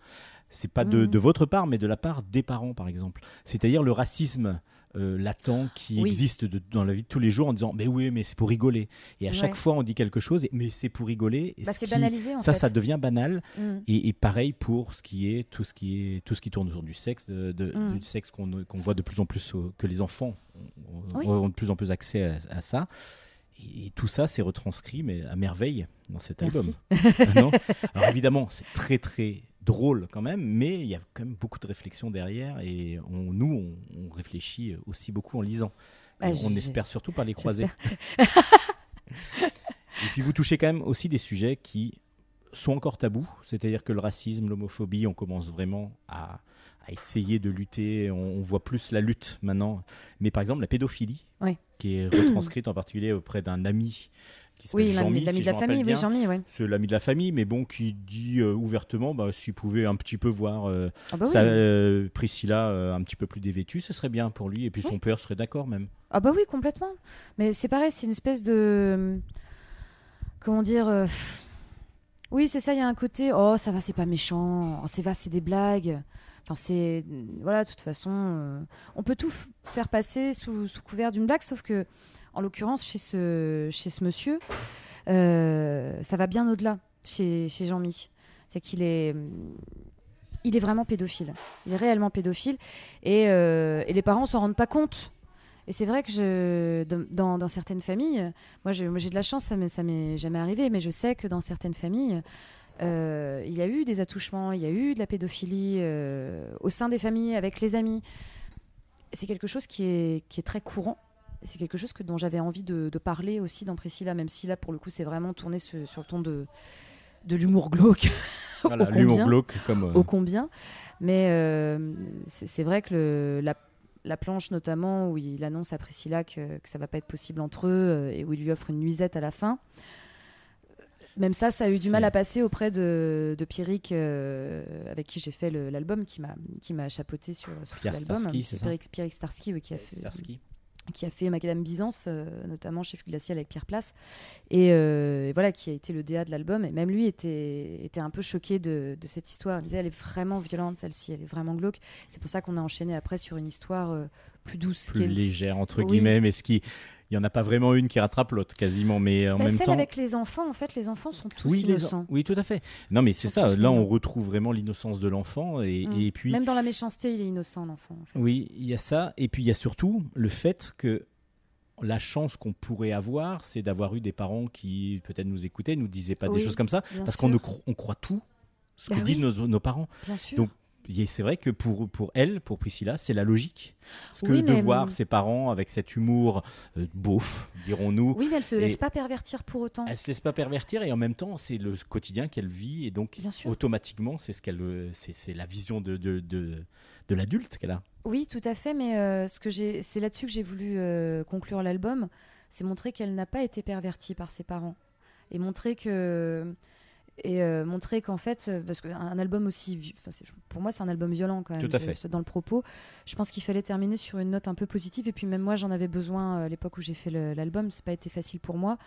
Speaker 1: c'est pas de,
Speaker 7: Mhm.
Speaker 1: de votre part mais de la part des parents par exemple c'est-à-dire le racisme euh, latent qui
Speaker 7: Oui.
Speaker 1: existe de- dans la vie de tous les jours en disant mais oui mais c'est pour rigoler et à chaque fois on dit quelque chose et, mais c'est pour rigoler et
Speaker 7: Bah,
Speaker 1: ce
Speaker 7: c'est
Speaker 1: qui-
Speaker 7: banalisé en
Speaker 1: ça
Speaker 7: fait.
Speaker 1: ça devient banal
Speaker 7: Mm.
Speaker 1: et, et pareil pour ce qui est tout ce qui est tout ce qui tourne autour du sexe, de, de-
Speaker 7: Mm.
Speaker 1: du sexe qu'on voit de plus en plus au- que les enfants ont,
Speaker 7: Oui.
Speaker 1: ont de plus en plus accès à, à ça. Et, tout ça, c'est retranscrit mais à merveille dans cet album.
Speaker 7: Merci.
Speaker 1: Non? Alors évidemment, c'est très très drôle quand même, mais il y a quand même beaucoup de réflexion derrière et on, nous, on, on réfléchit aussi beaucoup en lisant.
Speaker 7: Ah,
Speaker 1: Et on espère surtout par les croiser. Et puis vous touchez quand même aussi des sujets qui sont encore tabous, c'est-à-dire que le racisme, l'homophobie, on commence vraiment à, à essayer de lutter, on, on voit plus la lutte maintenant, mais par exemple la pédophilie,
Speaker 7: Oui.
Speaker 1: qui est retranscrite en particulier auprès d'un ami qui s'appelle
Speaker 7: Oui, l'ami
Speaker 1: si
Speaker 7: de la famille, oui. Jean-Mi, ouais.
Speaker 1: C'est l'ami de la famille, mais bon, qui dit euh, ouvertement, bah, s'il pouvait un petit peu voir euh,
Speaker 7: Ah bah oui.
Speaker 1: sa- euh, Priscilla un petit peu plus dévêtue, ce serait bien pour lui, et puis son père serait d'accord même.
Speaker 7: Ah bah oui, complètement. Mais c'est pareil, c'est une espèce de... Comment dire Oui, c'est ça, il y a un côté, oh ça va, c'est pas méchant, oh, c'est va, c'est des blagues. Enfin, c'est... Voilà, de toute façon, euh, on peut tout faire passer sous, sous couvert d'une blague, sauf que, en l'occurrence, chez ce, monsieur, euh, ça va bien au-delà, chez, Jean-Mi. C'est qu'il est... Il est vraiment pédophile. Il est réellement pédophile. Et, euh, et les parents s'en rendent pas compte. Et c'est vrai que dans, certaines familles, moi j'ai de la chance, ça m'est jamais arrivé, mais je sais que dans certaines familles, Euh, il y a eu des attouchements, il y a eu de la pédophilie euh, au sein des familles, avec les amis. C'est quelque chose qui est très courant. C'est quelque chose que, dont j'avais envie de, de parler aussi dans Priscilla, même si là, pour le coup, c'est vraiment tourné sur, sur le ton de, de l'humour glauque.
Speaker 1: Voilà, l'humour glauque comme. euh,
Speaker 7: Ô combien. Mais euh, c'est vrai que le- la, la planche, notamment, où il annonce à Priscilla que, que ça va pas être possible entre eux euh, et où il lui offre une nuisette à la fin. Même ça, ça a eu du mal à passer auprès de, de Pierrick, euh, avec qui j'ai fait l'album, qui m'a chapeauté sur, sur l'album.
Speaker 1: Starsky, c'est ça
Speaker 7: Pierrick, Pierrick Starsky, oui, qui a fait,
Speaker 1: Starsky.
Speaker 7: Qui a fait Macadam Byzance, euh, notamment chez Glacial avec Pierre Place, et, euh, et voilà, qui a été le DA de l'album. Et même lui était, était un peu choqué de, de cette histoire. Il disait, elle est vraiment violente, celle-ci, elle est vraiment glauque. C'est pour ça qu'on a enchaîné après sur une histoire euh, plus douce.
Speaker 1: Plus
Speaker 7: qui est-
Speaker 1: légère entre
Speaker 7: Oui.
Speaker 1: guillemets, mais ce qui. Il n'y en a pas vraiment une qui rattrape l'autre quasiment, mais en
Speaker 7: Bah,
Speaker 1: même
Speaker 7: celle
Speaker 1: temps.
Speaker 7: avec les enfants, en fait, les enfants sont tous
Speaker 1: oui, les en-
Speaker 7: innocents.
Speaker 1: oui, tout à fait. Non, mais c'est ça. Là, on retrouve vraiment l'innocence de l'enfant. Et,
Speaker 7: Mm.
Speaker 1: et puis,
Speaker 7: Même dans la méchanceté, il est innocent, l'enfant. En fait.
Speaker 1: oui, il y a ça. Et puis, il y a surtout le fait que la chance qu'on pourrait avoir, c'est d'avoir eu des parents qui peut-être nous écoutaient, nous disaient pas
Speaker 7: Oui,
Speaker 1: des choses comme ça, parce qu'on ne cro- on croit tout ce
Speaker 7: Bah
Speaker 1: que disent nos, nos parents.
Speaker 7: Bien sûr.
Speaker 1: Donc, c'est vrai que pour, pour elle, pour Priscilla, c'est la logique. Parce que
Speaker 7: Oui,
Speaker 1: de
Speaker 7: mais-
Speaker 1: voir ses parents avec cet humour euh, beauf, dirons-nous,
Speaker 7: Oui, mais elle se laisse pas pervertir pour autant.
Speaker 1: elle se laisse pas pervertir et en même temps, c'est le quotidien qu'elle vit et donc automatiquement, c'est ce qu'elle, euh, c'est, c'est la vision de, de, de, de l'adulte qu'elle a.
Speaker 7: Oui, tout à fait, mais euh, ce que j'ai, c'est là-dessus que j'ai voulu euh, conclure l'album, c'est montrer qu'elle n'a pas été pervertie par ses parents et montrer que et euh, montrer qu'en fait, euh, parce qu'un album aussi, pour moi, c'est un album violent quand même.
Speaker 1: Tout à
Speaker 7: je-
Speaker 1: fait.
Speaker 7: ce- Dans le propos, je pense qu'il fallait terminer sur une note un peu positive. Et puis même moi, j'en avais besoin euh, à l'époque où j'ai fait l'album. C'est pas été facile pour moi.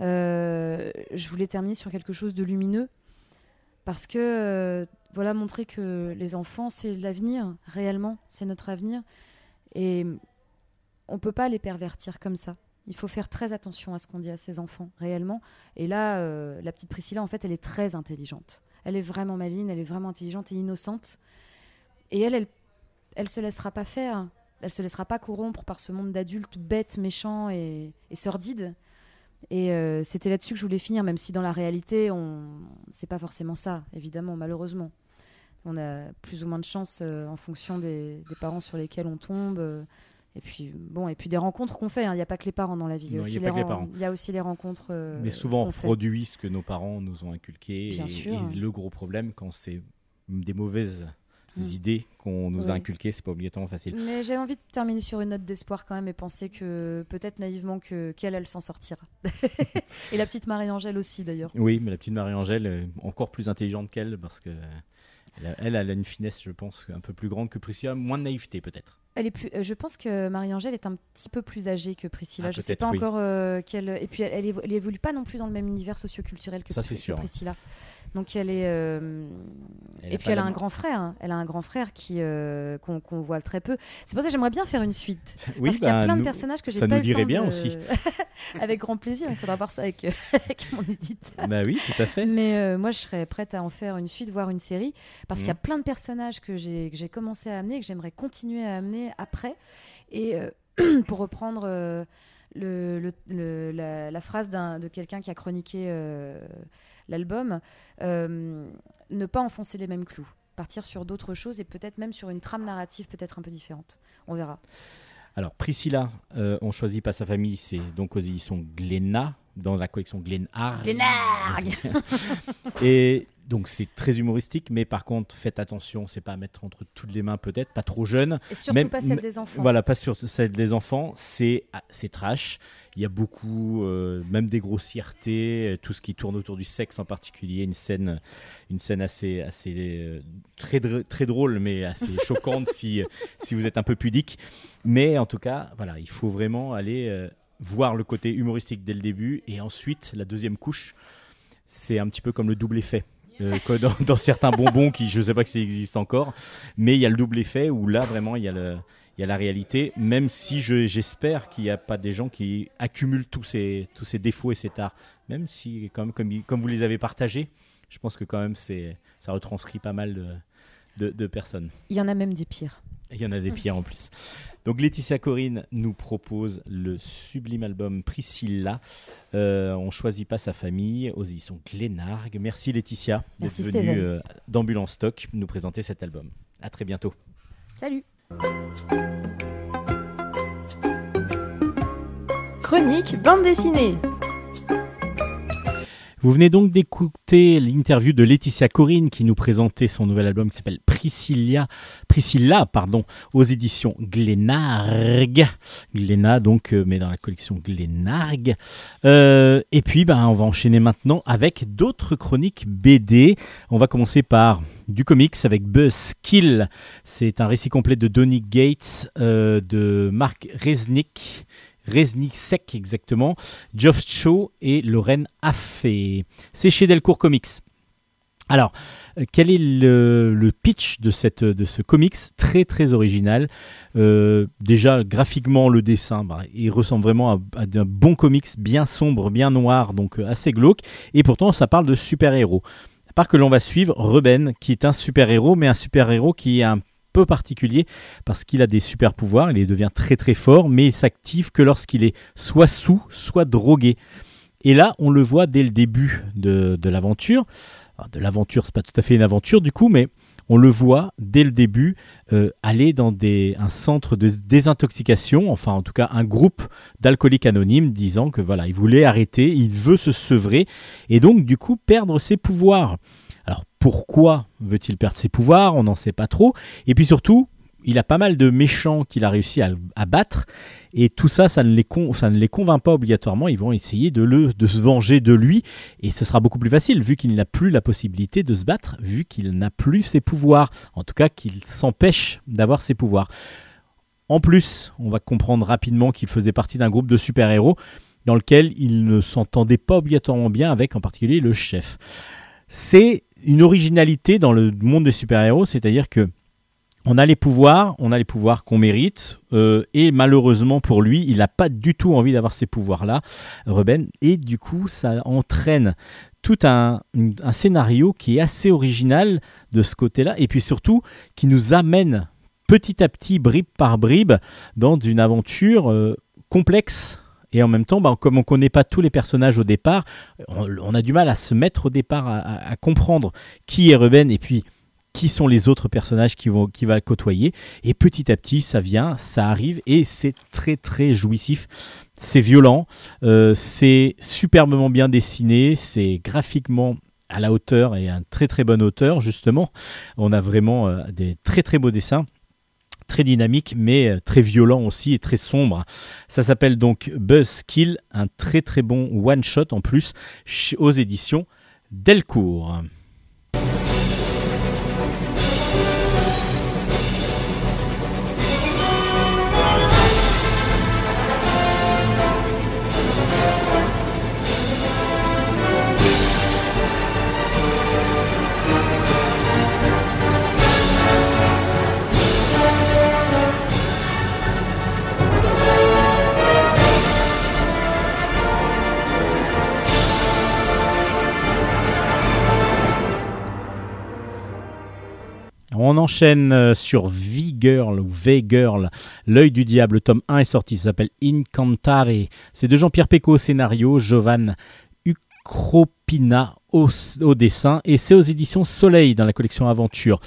Speaker 7: Euh, je voulais terminer sur quelque chose de lumineux parce que euh, voilà, montrer que les enfants, c'est l'avenir réellement, c'est notre avenir. Et on peut pas les pervertir comme ça. Il faut faire très attention à ce qu'on dit à ses enfants, réellement. Et là, euh, la petite Priscilla, en fait, elle est très intelligente. Elle est vraiment maline, elle est vraiment intelligente et innocente. Et elle, elle, elle se laissera pas faire. Elle se laissera pas corrompre par ce monde d'adultes bêtes, méchants et, sordides. Et euh, c'était là-dessus que je voulais finir, même si dans la réalité, on c'est pas forcément ça, évidemment, malheureusement. On a plus ou moins de chance euh, en fonction des parents sur lesquels on tombe. Et puis bon, et puis des rencontres qu'on fait. hein. Il n'y a pas que les parents dans la vie. Il y a aussi
Speaker 1: y a les
Speaker 7: aussi rencontres. euh,
Speaker 1: Mais souvent, on reproduit ce que nos parents nous ont inculqué.
Speaker 7: Bien
Speaker 1: et,
Speaker 7: sûr.
Speaker 1: et le gros problème, quand c'est des mauvaises
Speaker 7: Mm.
Speaker 1: idées qu'on nous a inculquées, c'est pas obligatoirement facile.
Speaker 7: Mais j'ai envie de terminer sur une note d'espoir quand même et penser que peut-être naïvement que qu'elle elle s'en sortira. et la petite Marie-Angèle aussi d'ailleurs.
Speaker 1: Oui, mais la petite Marie-Angèle, encore plus intelligente qu'elle, parce que elle a, elle, elle a une finesse, je pense, un peu plus grande que Priscilla, moins de naïveté peut-être.
Speaker 7: Elle est plus, euh, je pense que Marie-Angèle est un petit peu plus âgée que Priscilla.
Speaker 1: Ah,
Speaker 7: je sais
Speaker 1: peut-être,
Speaker 7: pas
Speaker 1: oui.
Speaker 7: encore euh, quelle. Et puis elle, elle, évo- elle évolue pas non plus dans le même univers socioculturel que,
Speaker 1: Ça, c'est
Speaker 7: que
Speaker 1: sûr.
Speaker 7: Priscilla. Donc elle est. euh,
Speaker 1: Elle
Speaker 7: et
Speaker 1: a
Speaker 7: puis elle a un grand frère. hein. Elle a un grand frère qui euh, qu'on voit très peu. C'est pour ça que j'aimerais bien faire une suite.
Speaker 1: Oui,
Speaker 7: Parce qu'il y a
Speaker 1: bah,
Speaker 7: plein de
Speaker 1: nous-
Speaker 7: personnages que j'ai
Speaker 1: ça
Speaker 7: pas
Speaker 1: nous
Speaker 7: eu le
Speaker 1: dirait
Speaker 7: temps
Speaker 1: bien
Speaker 7: de-
Speaker 1: aussi.
Speaker 7: avec grand plaisir. Il faudra voir ça avec, euh, avec mon éditeur.
Speaker 1: Bah oui, tout à fait.
Speaker 7: Mais euh, moi, je serais prête à en faire une suite, voire une série, parce qu'il y a
Speaker 1: Mhm.
Speaker 7: plein de personnages que j'ai commencé à amener et que j'aimerais continuer à amener après. Et pour reprendre le, le- le- la, la phrase d'un- de quelqu'un qui a chroniqué euh, l'album, euh, ne pas enfoncer les mêmes clous. Partir sur d'autres choses et peut-être même sur une trame narrative peut-être un peu différente. On verra.
Speaker 1: Alors, Priscilla, euh, on choisit pas sa famille, c'est donc aux éditions Glénat, dans la collection Glénard.
Speaker 7: Glénargue
Speaker 1: Et donc, c'est très humoristique, mais par contre, faites attention, c'est pas à mettre entre toutes les mains, peut-être, pas trop jeune.
Speaker 7: Et surtout
Speaker 1: Même-
Speaker 7: pas celle des enfants.
Speaker 1: Voilà, pas sur celle des enfants, c'est c'est trash. Il y a beaucoup, euh, même des grossièretés, euh, tout ce qui tourne autour du sexe en particulier, une scène, une scène assez, assez euh, très, très drôle, mais assez choquante si, si vous êtes un peu pudique. Mais en tout cas, voilà, il faut vraiment aller euh, voir le côté humoristique dès le début, et ensuite la deuxième couche, c'est un petit peu comme le double effet. Euh, dans, certains bonbons qui je sais pas que ça existe encore. Mais il y a le double effet où là vraiment il y a le il y a la réalité. Même si je- j'espère qu'il n'y a pas des gens qui accumulent tous ces tous ces défauts et ces tares même si comme comme, vous les avez partagés je pense que quand même ça retranscrit pas mal de, de personnes.
Speaker 7: Il y en a même des pires.
Speaker 1: Il y en a des pires en plus. Donc Laetitia Corinne nous propose le sublime album Priscilla. Euh, on choisit pas sa famille aux éditions Glénargue. Merci Laetitia d'être venue euh, d'Ambulance Stock nous présenter cet album. À très bientôt.
Speaker 7: Salut
Speaker 4: Chronique bande dessinée.
Speaker 1: Vous venez donc d'écouter l'interview de Laetitia Corinne qui nous présentait son nouvel album qui s'appelle Priscilla, Priscilla pardon, aux éditions Glénargue. Glénat donc, euh, mais dans la collection Glénargue. Euh, et puis, ben, on va enchaîner maintenant avec d'autres chroniques BD. On va commencer par du comics avec Buzzkill. C'est un récit complet de Donny Gates, euh, de Marc Resnick. Resnick exactement, Geoff Shaw et Lorraine Affé. C'est chez Delcourt Comics. Alors, euh, quel est le, pitch de, cette, de ce comics? Très très original. Euh, déjà, graphiquement, le dessin, bah, il ressemble vraiment à, à un bon comics, bien sombre, bien noir, donc euh, assez glauque. Et pourtant, ça parle de super-héros. À part que l'on va suivre Ruben, qui est un super-héros, mais un super-héros qui est un peu particulier parce qu'il a des super pouvoirs, il devient très très fort, mais il s'active que lorsqu'il est soit sous, soit drogué. Et là, on le voit dès le début de, l'aventure. De l'aventure, c'est pas tout à fait une aventure du coup, mais on le voit dès le début euh, aller dans un centre de désintoxication, enfin en tout cas un groupe d'alcooliques anonymes disant que voilà, il voulait arrêter, il veut se sevrer et donc du coup perdre ses pouvoirs. Pourquoi veut-il perdre ses pouvoirs On n'en sait pas trop. Et puis surtout, il a pas mal de méchants qu'il a réussi à, battre. Et tout ça, ça ne, les convainc pas obligatoirement. Ils vont essayer de, de se venger de lui. Et ce sera beaucoup plus facile, vu qu'il n'a plus la possibilité de se battre, vu qu'il n'a plus ses pouvoirs. En tout cas, qu'il s'empêche d'avoir ses pouvoirs. En plus, on va comprendre rapidement qu'il faisait partie d'un groupe de super-héros dans lequel il ne s'entendait pas obligatoirement bien avec, en particulier, le chef. C'est une originalité dans le monde des super-héros, c'est-à-dire que on a les pouvoirs, on a les pouvoirs qu'on mérite, euh, et malheureusement pour lui, il n'a pas du tout envie d'avoir ces pouvoirs-là, Ruben, et du coup, ça entraîne tout un, scénario qui est assez original de ce côté-là, et puis surtout qui nous amène petit à petit, bribe par bribe, dans une aventure euh, complexe. Et en même temps, bah, comme on ne connaît pas tous les personnages au départ, on, a du mal à se mettre au départ, à, comprendre qui est Ruben et puis qui sont les autres personnages qui vont qui va côtoyer. Et petit à petit, ça vient, ça arrive et c'est très très jouissif. C'est violent, euh, c'est superbement bien dessiné, c'est graphiquement à la hauteur et à un très très bonne hauteur justement. On a vraiment euh, des très très beaux dessins très dynamiques mais euh, très violents aussi et très sombres. Ça s'appelle donc Buzzkill, un très très bon one shot en plus aux éditions Delcourt. On enchaîne euh, sur V-Girl ou V-Girl. L'œil du diable, le tome 1 est sorti, ça s'appelle Incantare. C'est de Jean-Pierre Péco au scénario, Jovan Ukropina au, dessin, et c'est aux éditions Soleil dans la collection Aventure.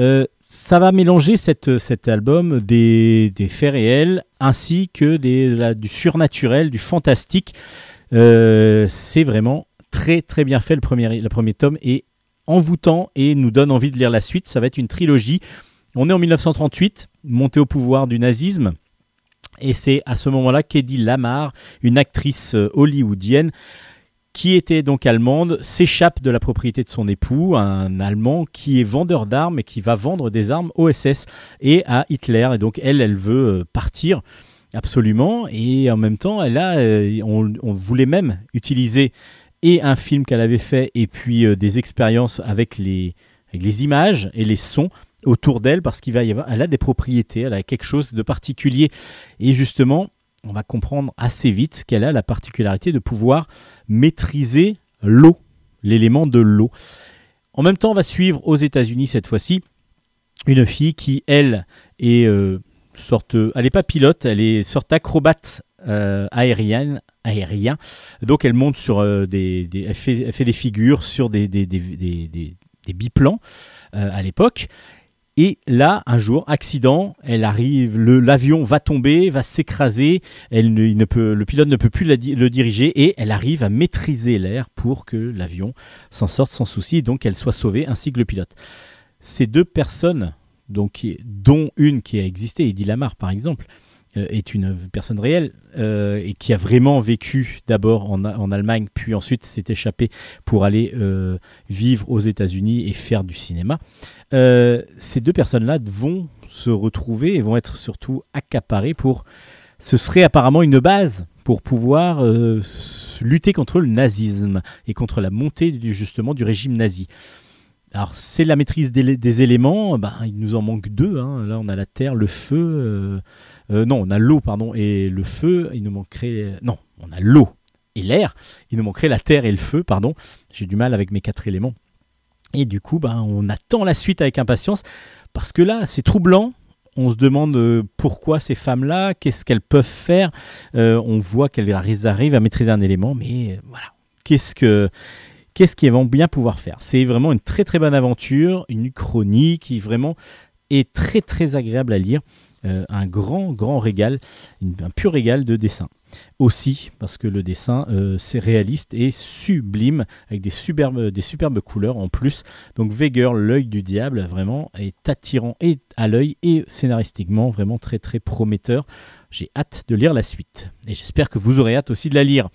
Speaker 1: Euh, ça va mélanger cet album des, faits réels ainsi que du surnaturel, du fantastique. Euh, c'est vraiment très très bien fait le premier, le premier tome et envoûtant et nous donne envie de lire la suite. Ça va être une trilogie. On est en 1938, montée au pouvoir du nazisme. Et c'est à ce moment-là qu'Eddie Lamar, une actrice euh, hollywoodienne, qui était donc allemande, s'échappe de la propriété de son époux, un Allemand qui est vendeur d'armes et qui va vendre des armes au SS et à Hitler. Et donc elle, elle veut euh, partir absolument. Et en même temps, elle a, euh, on voulait même utiliser et un film qu'elle avait fait et puis euh, des expériences avec les, images et les sons autour d'elle parce qu'il va y avoir, elle a des propriétés, elle a quelque chose de particulier et justement on va comprendre assez vite qu'elle a la particularité de pouvoir maîtriser l'eau, l'élément de l'eau. En même temps, on va suivre aux États-Unis cette fois-ci une fille qui, elle, est euh, elle n'est pas pilote, elle est sorte acrobate aérienne, aérien. Donc elle monte sur euh, des, elle, fait, des figures sur des, des, des, biplans euh, à l'époque. Et là, un jour, accident, elle arrive, l'avion va tomber, va s'écraser, elle ne, il ne peut, le pilote ne peut plus le diriger et elle arrive à maîtriser l'air pour que l'avion s'en sorte sans souci et donc qu'elle soit sauvée ainsi que le pilote. Ces deux personnes, donc, dont une qui a existé, Eddie Lamar par exemple, euh, est une personne réelle euh, et qui a vraiment vécu d'abord en, en Allemagne, puis ensuite s'est échappé pour aller euh, vivre aux États-Unis et faire du cinéma. Euh, ces deux personnes-là vont se retrouver et vont être surtout accaparées pour. Ce serait apparemment une base pour pouvoir euh, lutter contre le nazisme et contre la montée du, justement du régime nazi. Alors c'est la maîtrise des, des éléments, ben, il nous en manque deux. hein. Là on a la terre, le feu, euh, non on a l'eau pardon et le feu. Il nous manquerait non on a l'eau et l'air. Il nous manquerait la terre et le feu pardon. J'ai du mal avec mes quatre éléments. Et du coup ben on attend la suite avec impatience parce que là c'est troublant. On se demande euh, pourquoi ces femmes-là, qu'est-ce qu'elles peuvent faire. Euh, on voit qu'elles arrivent à maîtriser un élément, mais voilà, qu'est-ce que qu'est-ce qu'elles vont bien pouvoir faire? C'est vraiment une très très bonne aventure, une chronique qui vraiment est très très agréable à lire. Euh, un grand grand régal, un pur régal de dessin. Aussi parce que le dessin euh, c'est réaliste et sublime avec des superbes, des superbes couleurs en plus. Donc Weger, l'œil du diable, vraiment est attirant et à l'œil et scénaristiquement vraiment très très prometteur. J'ai hâte de lire la suite et j'espère que vous aurez hâte aussi de la lire.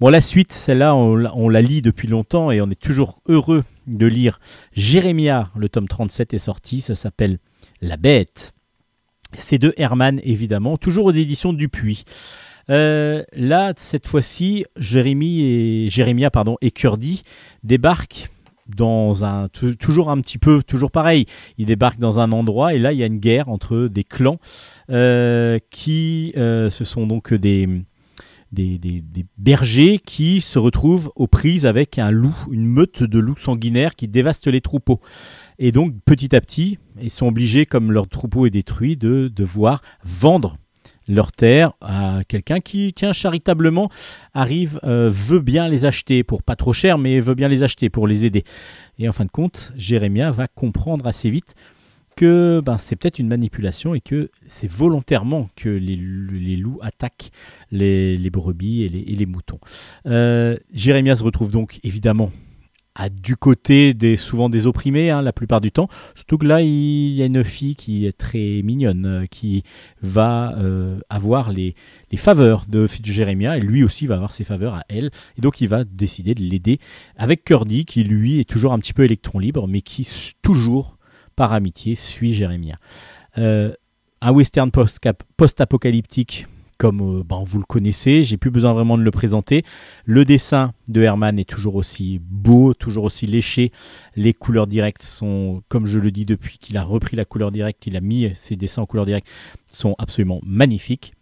Speaker 1: Bon, la suite, celle-là, on, on la lit depuis longtemps et on est toujours heureux de lire Jérémia. Le tome 37 est sorti, ça s'appelle La Bête. C'est de Herman, évidemment, toujours aux éditions Dupuis. Euh, là, cette fois-ci, Jérémy et, Jérémia et débarquent dans un tou- toujours un petit peu toujours pareil ils débarquent dans un endroit et là il y a une guerre entre des clans euh, qui euh, ce sont donc des des, des- des bergers qui se retrouvent aux prises avec un loup, une meute de loups sanguinaires qui dévastent les troupeaux. Et donc, petit à petit, ils sont obligés, comme leur troupeau est détruit, de devoir vendre leur terre à quelqu'un qui, tiens, charitablement, arrive, euh, veut bien les acheter pour pas trop cher, mais veut bien les acheter pour les aider. Et en fin de compte, Jérémia va comprendre assez vite que ben, c'est peut-être une manipulation et que c'est volontairement que les, les loups attaquent les, les brebis et les, et les moutons. Euh, Jérémia se retrouve donc évidemment du côté des souvent des opprimés hein, la plupart du temps. Surtout que là, il y a une fille qui est très mignonne, euh, qui va euh, avoir les, les faveurs de, Jérémia, et lui aussi va avoir ses faveurs à elle. Et donc il va décider de l'aider avec Curdy, qui lui est toujours un petit peu électron libre, mais qui toujours, par amitié, suit Jérémia. Euh, un western post-cap- post-apocalyptique comme euh, ben, vous le connaissez, j'ai plus besoin vraiment de le présenter. Le dessin de Herman est toujours aussi beau, toujours aussi léché. Les couleurs directes sont, comme je le dis depuis qu'il a repris la couleur directe, qu'il a mis ses dessins en couleur directe, sont absolument magnifiques.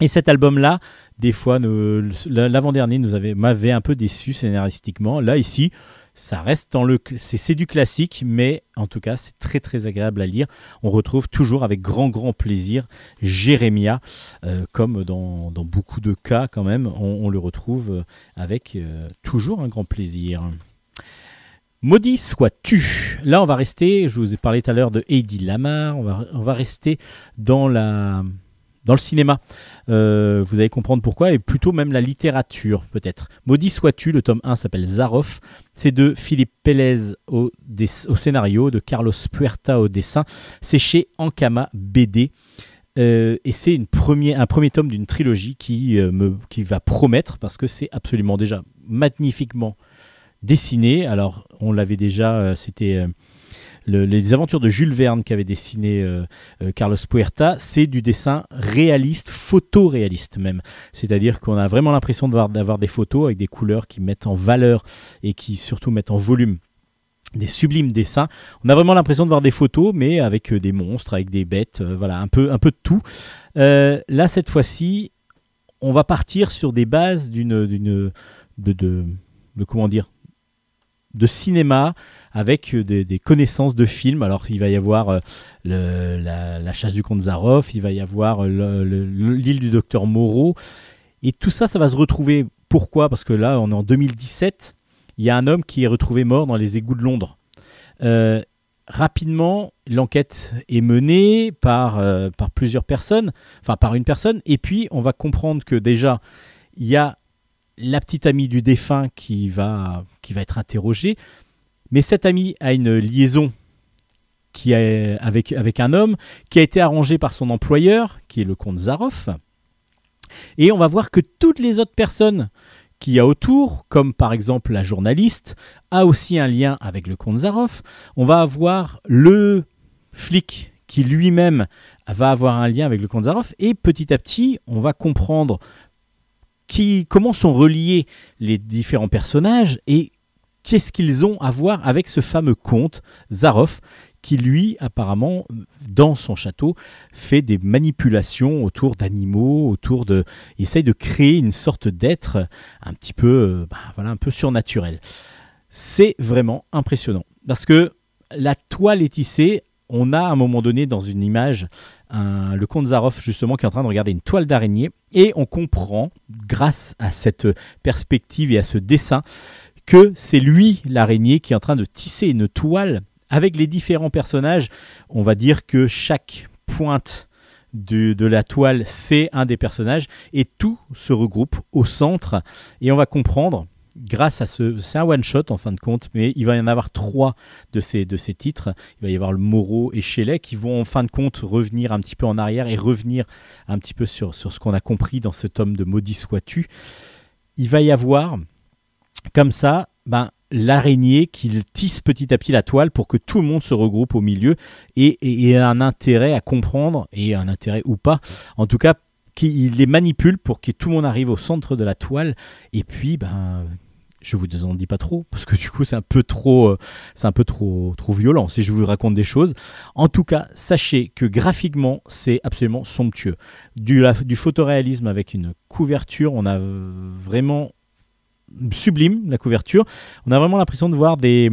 Speaker 1: Et cet album-là, des fois, l'avant-dernier m'avait un peu déçu scénaristiquement. Là, ici, ça reste dans le, c'est du classique, mais en tout cas, c'est très très agréable à lire. On retrouve toujours avec grand grand plaisir Jérémia, euh, comme dans, beaucoup de cas quand même, on, on le retrouve euh, avec euh, toujours un grand plaisir. Maudit sois-tu. Là, on va rester. Je vous ai parlé tout à l'heure de Heidi Lamar. On va, on va rester dans la dans le cinéma. Euh, vous allez comprendre pourquoi, et plutôt même la littérature, peut-être. Maudit sois-tu, le tome 1 s'appelle Zaroff. C'est de Philippe Pélez au, scénario, de Carlos Puerta au dessin. C'est chez Ankama BD. Euh, et c'est un premier tome d'une trilogie qui, euh, qui va promettre, parce que c'est absolument déjà magnifiquement dessiné. Alors, on l'avait déjà, c'était le- les aventures de Jules Verne qu'avait dessiné euh, euh, Carlos Puerta. C'est du dessin réaliste, photoréaliste même. C'est-à-dire qu'on a vraiment l'impression d'avoir, des photos avec des couleurs qui mettent en valeur et qui surtout mettent en volume des sublimes dessins. On a vraiment l'impression de voir des photos, mais avec euh, des monstres, avec des bêtes, voilà, un peu, un peu de tout. Là, cette fois-ci, on va partir sur des bases d'une, d'une, de, de, de comment dire, de cinéma avec euh, des, connaissances de films. Alors il va y avoir euh, la, chasse du comte Zaroff, il va y avoir euh, le- le- le- l'île du docteur Moreau. Et tout ça, ça va se retrouver. Pourquoi? Parce que là, on est en 2017. Il y a un homme qui est retrouvé mort dans les égouts de Londres. Rapidement, l'enquête est menée par, par plusieurs personnes, enfin par une personne, et puis on va comprendre que déjà, il y a la petite amie du défunt qui va, qui va être interrogée, mais cette amie a une liaison qui est avec, un homme qui a été arrangé par son employeur, qui est le comte Zaroff, et on va voir que toutes les autres personnes qu'il y a autour, comme par exemple la journaliste, a aussi un lien avec le comte Zaroff. On va avoir le flic qui lui-même va avoir un lien avec le comte Zaroff, et petit à petit, on va comprendre comment sont reliés les différents personnages et qu'est-ce qu'ils ont à voir avec ce fameux comte Zaroff qui lui apparemment dans son château fait des manipulations autour d'animaux, autour de il essaye de créer une sorte d'être un petit peu euh, bah, voilà un peu surnaturel. C'est vraiment impressionnant parce que la toile est tissée, on a à un moment donné dans une image le comte Zaroff justement qui est en train de regarder une toile d'araignée. Et on comprend grâce à cette perspective et à ce dessin que c'est lui l'araignée qui est en train de tisser une toile avec les différents personnages. On va dire que chaque pointe de la toile c'est un des personnages. Et tout se regroupe au centre. Et on va comprendre grâce à ce c'est un one shot en fin de compte mais il va y en avoir trois de ces de ces titres il va y avoir le Moreau et Shelley qui vont en fin de compte revenir un petit peu en arrière et revenir un petit peu sur, sur ce qu'on a compris dans ce tome de Maudit sois-tu. Il va y avoir comme ça ben, l'araignée qui tisse petit à petit la toile pour que tout le monde se regroupe au milieu et, et, et a un intérêt à comprendre, et un intérêt ou pas, en tout cas qu'il les manipule pour que tout le monde arrive au centre de la toile et puis ben je vous en dis pas trop parce que du coup c'est un peu trop euh, c'est un peu trop trop violent si je vous raconte des choses. En tout cas sachez que graphiquement c'est absolument somptueux. Du, du photoréalisme avec une couverture on a vraiment sublime la couverture. On a vraiment l'impression de voir des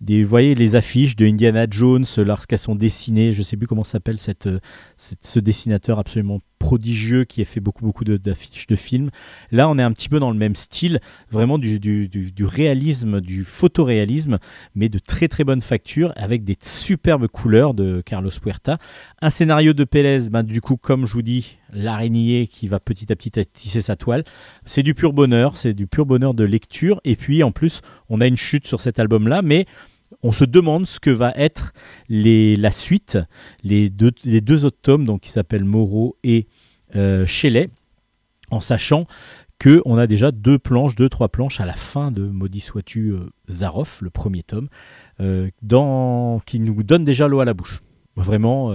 Speaker 1: des voyez les affiches de Indiana Jones lorsqu'elles sont dessinées. Je sais plus comment s'appelle cette, euh, ce dessinateur absolument prodigieux qui a fait beaucoup beaucoup d'affiches de films. Là on est un petit peu dans le même style vraiment du, réalisme du photoréalisme mais de très très bonne facture avec des superbes couleurs de Carlos Puerta. Un scénario de Pélez ben, du coup comme je vous dis l'araignée qui va petit à petit tisser sa toile. C'est du pur bonheur c'est du pur bonheur de lecture. Et puis en plus on a une chute sur cet album là mais on se demande ce que va être la suite, les deux, autres tomes, donc qui s'appellent Moreau et euh, Shelley, en sachant que on a déjà deux planches, deux trois planches à la fin de Maudit sois-tu euh, Zaroff, le premier tome, euh, qui nous donne déjà l'eau à la bouche. Vraiment,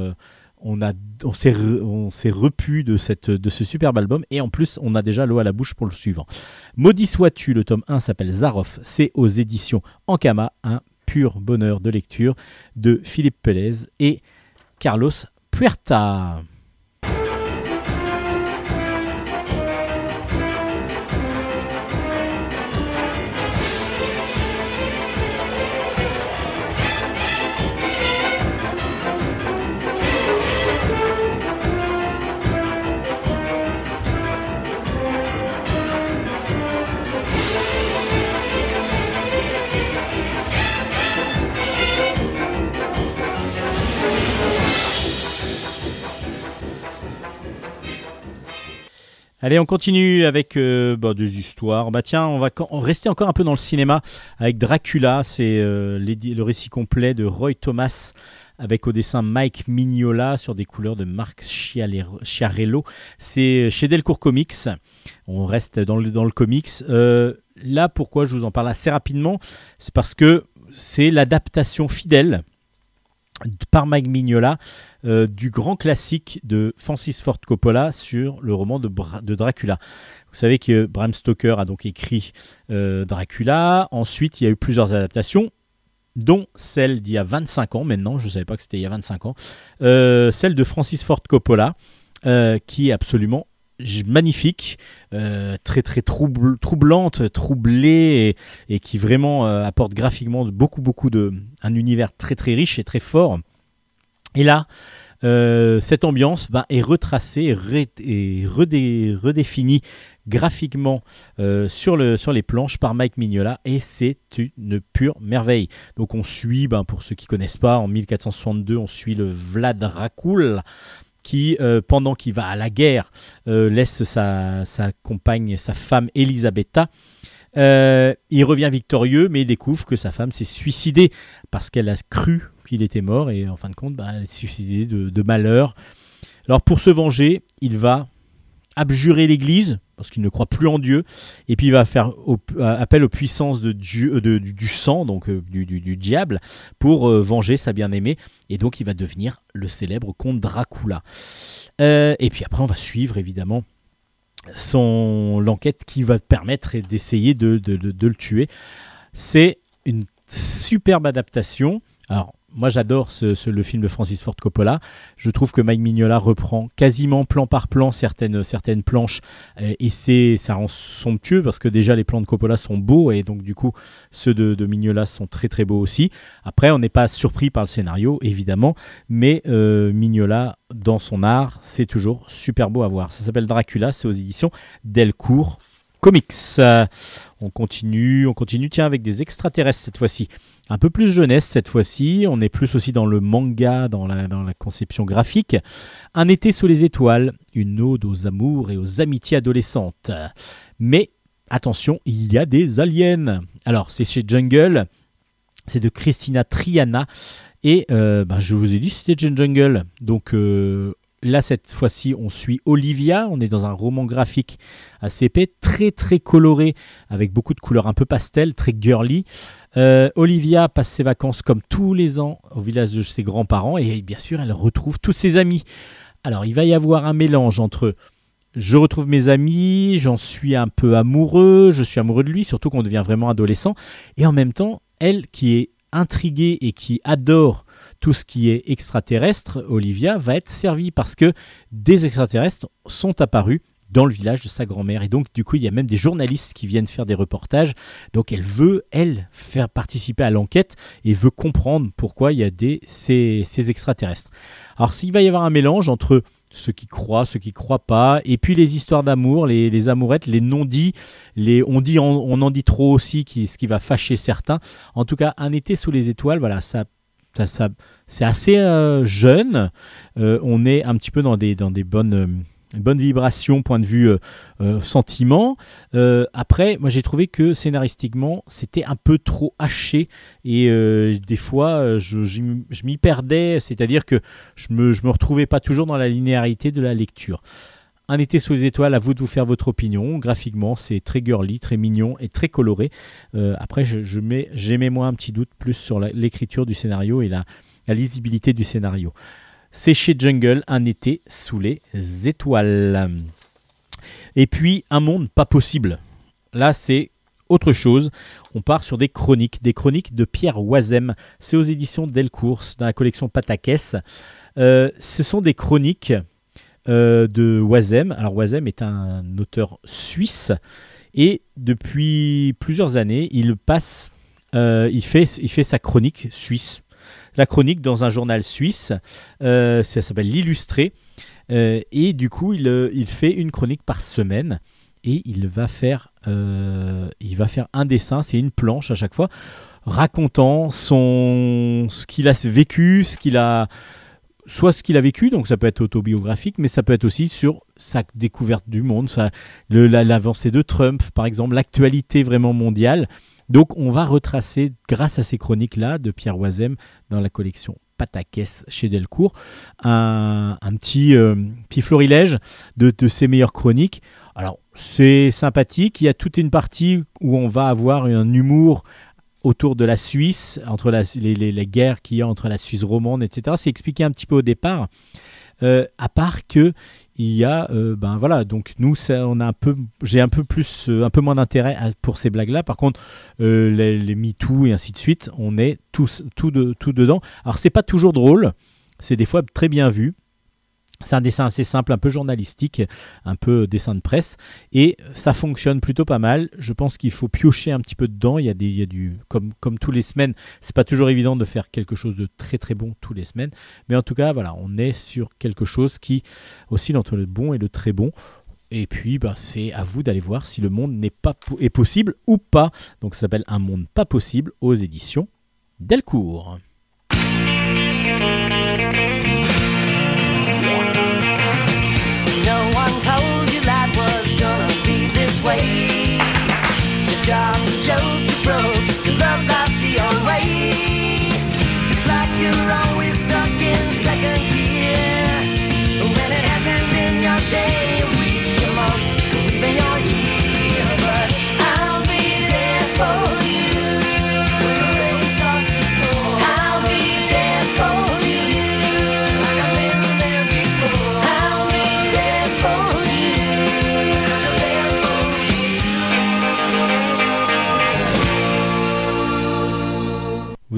Speaker 1: on s'est, repu de ce superbe album et en plus on a déjà l'eau à la bouche pour le suivant. Maudit sois-tu, le tome 1 s'appelle Zaroff, c'est aux éditions Ankama, un pur bonheur de lecture de Philippe Pélez et Carlos Puerta. Allez, on continue avec euh, bah, des histoires. Bah tiens, on va rester encore un peu dans le cinéma avec Dracula. C'est euh, le récit complet de Roy Thomas avec au dessin Mike Mignola sur des couleurs de Marc Chiarello. C'est chez Delcourt Comics. On reste dans le, dans le comics. Euh, là, pourquoi je vous en parle assez rapidement? C'est parce que c'est l'adaptation fidèle par Mike Mignola euh, du grand classique de Francis Ford Coppola sur le roman de, de Dracula. Vous savez que Bram Stoker a donc écrit euh, Dracula. Ensuite, il y a eu plusieurs adaptations, dont celle d'il y a 25 ans maintenant. Je ne savais pas que c'était il y a 25 ans. Euh, celle de Francis Ford Coppola, qui est absolument magnifique, très très troublante, troublée et, qui vraiment apporte graphiquement beaucoup beaucoup de un univers très très riche et très fort. Et là, euh, cette ambiance ben, est retracée et, redéfinie graphiquement euh, sur, le, sur les planches par Mike Mignola et c'est une pure merveille. Donc on suit, ben, pour ceux qui connaissent pas, en 1462, on suit le Vlad Rakul qui, euh, pendant qu'il va à la guerre, laisse sa, sa compagne, sa femme Elisabetta. Il revient victorieux, mais découvre que sa femme s'est suicidée parce qu'elle a cru qu'il était mort et en fin de compte, bah, elle s'est suicidée de, malheur. Alors pour se venger, il va abjurer l'Église parce qu'il ne croit plus en Dieu et puis il va faire euh, appel aux puissances de euh, du, sang, donc euh, du, diable, pour venger sa bien-aimée et donc il va devenir le célèbre comte Dracula. Et puis après, on va suivre évidemment son l'enquête qui va permettre d'essayer de, de- de- de le tuer. C'est une superbe adaptation. Alors, moi, j'adore le film de Francis Ford Coppola. Je trouve que Mike Mignola reprend quasiment plan par plan certaines, certaines planches euh, et c'est ça rend somptueux parce que déjà les plans de Coppola sont beaux et donc du coup ceux de, Mignola sont très très beaux aussi. Après, on n'est pas surpris par le scénario évidemment, mais euh, Mignola dans son art, c'est toujours super beau à voir. Ça s'appelle Dracula, c'est aux éditions Delcourt Comics. On continue, on continue, tiens, avec des extraterrestres cette fois-ci. Un peu plus jeunesse cette fois-ci, on est plus aussi dans le manga, dans la, conception graphique. Un été sous les étoiles, une ode aux amours et aux amitiés adolescentes. Mais attention, il y a des aliens. Alors, c'est chez Jungle, c'est de Christina Triana. Et euh, ben, je vous ai dit, c'était Jungle. Donc euh, là, cette fois-ci, on suit Olivia. On est dans un roman graphique assez épais, très très coloré, avec beaucoup de couleurs un peu pastel, très girly. Euh, Olivia passe ses vacances comme tous les ans au village de ses grands-parents et bien sûr, elle retrouve tous ses amis. Alors, il va y avoir un mélange entre je retrouve mes amis, j'en suis un peu amoureux, je suis amoureux de lui, surtout qu'on devient vraiment adolescent, et en même temps, elle qui est intriguée et qui adore tout ce qui est extraterrestre, Olivia va être servie parce que des extraterrestres sont apparus dans le village de sa grand-mère. Et donc, du coup, il y a même des journalistes qui viennent faire des reportages. Donc, elle veut, elle, faire participer à l'enquête et veut comprendre pourquoi il y a des, ces, ces extraterrestres. Alors, s'il va y avoir un mélange entre ceux qui croient, ceux qui croient pas, et puis les histoires d'amour, les, amourettes, les non-dits, les on dit, on, en dit trop aussi, ce qui va fâcher certains. En tout cas, un été sous les étoiles, voilà, ça, c'est assez euh, jeune. Euh, on est un petit peu dans des, bonnes, euh, bonnes vibrations, point de vue sentiment. Après, moi j'ai trouvé que scénaristiquement, c'était un peu trop haché et des fois, je, m'y perdais, c'est-à-dire que je me, je me retrouvais pas toujours dans la linéarité de la lecture. Un été sous les étoiles, à vous de vous faire votre opinion. Graphiquement, c'est très girly, très mignon et très coloré. Euh, après, je, je moi un petit doute plus sur l'écriture du scénario et la, la lisibilité du scénario. C'est chez Jungle, un été sous les étoiles. Et puis, un monde pas possible. Là, c'est autre chose. On part sur des chroniques, des chroniques de Pierre Oisem. C'est aux éditions Delcourt, dans la collection Patakès. Euh, ce sont des chroniques euh, de Oisem. Alors, Oisem est un auteur suisse et depuis plusieurs années, il passe, euh, il, fait, il fait sa chronique suisse. La chronique dans un journal suisse, euh, ça s'appelle L'Illustré. Et du coup, il, il fait une chronique par semaine et il va faire, il va faire un dessin, c'est une planche à chaque fois, racontant son, ce qu'il a vécu, ce qu'il a, soit ce qu'il a vécu, donc ça peut être autobiographique, mais ça peut être aussi sur sa découverte du monde, la- l'avancée de Trump, par exemple, l'actualité vraiment mondiale. Donc on va retracer, grâce à ces chroniques-là de Pierre Oisem, dans la collection Patakès chez Delcourt, un, un petit, euh, petit florilège de, de ses meilleures chroniques. Alors c'est sympathique, il y a toute une partie où on va avoir un humour autour de la Suisse, entre les, guerres qu'il y a entre la Suisse romande, etc. C'est expliqué un petit peu au départ. Euh, à part que il y a, euh, ben voilà, donc nous, on a un peu, j'ai un peu plus, euh, un peu moins d'intérêt pour ces blagues-là. Par contre, les, les MeToo et ainsi de suite, on est tous, tout, de, tout dedans. Alors c'est pas toujours drôle, c'est des fois très bien vu. C'est un dessin assez simple, un peu journalistique, un peu dessin de presse, et ça fonctionne plutôt pas mal. Je pense qu'il faut piocher un petit peu dedans. Il y a, des, il y a du, comme, comme tous les semaines, c'est pas toujours évident de faire quelque chose de très très bon tous les semaines, mais en tout cas, voilà, on est sur quelque chose qui oscille entre le bon et le très bon. Et puis, bah, c'est à vous d'aller voir si le monde n'est pas est possible ou pas. Donc, ça s'appelle Un monde pas possible aux éditions Delcourt.
Speaker 8: you're on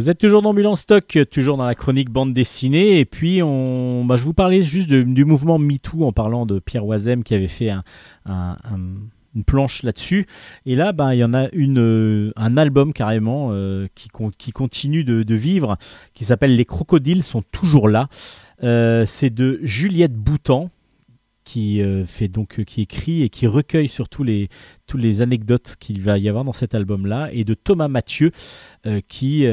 Speaker 1: Vous êtes toujours dans en stock, toujours dans la chronique bande dessinée, et puis on, bah, je vous parlais juste du mouvement MeToo en parlant de Pierre Oisem qui avait fait un- un- un- une planche là-dessus. Et là, bah, il y en a euh, un album carrément euh, qui, con- qui continue de, de vivre, qui s'appelle Les crocodiles sont toujours là. Euh, C'est de Juliette Boutan qui euh, fait donc euh, qui écrit et qui recueille surtout les tous les anecdotes qu'il va y avoir dans cet album-là, et de Thomas Mathieu euh, qui,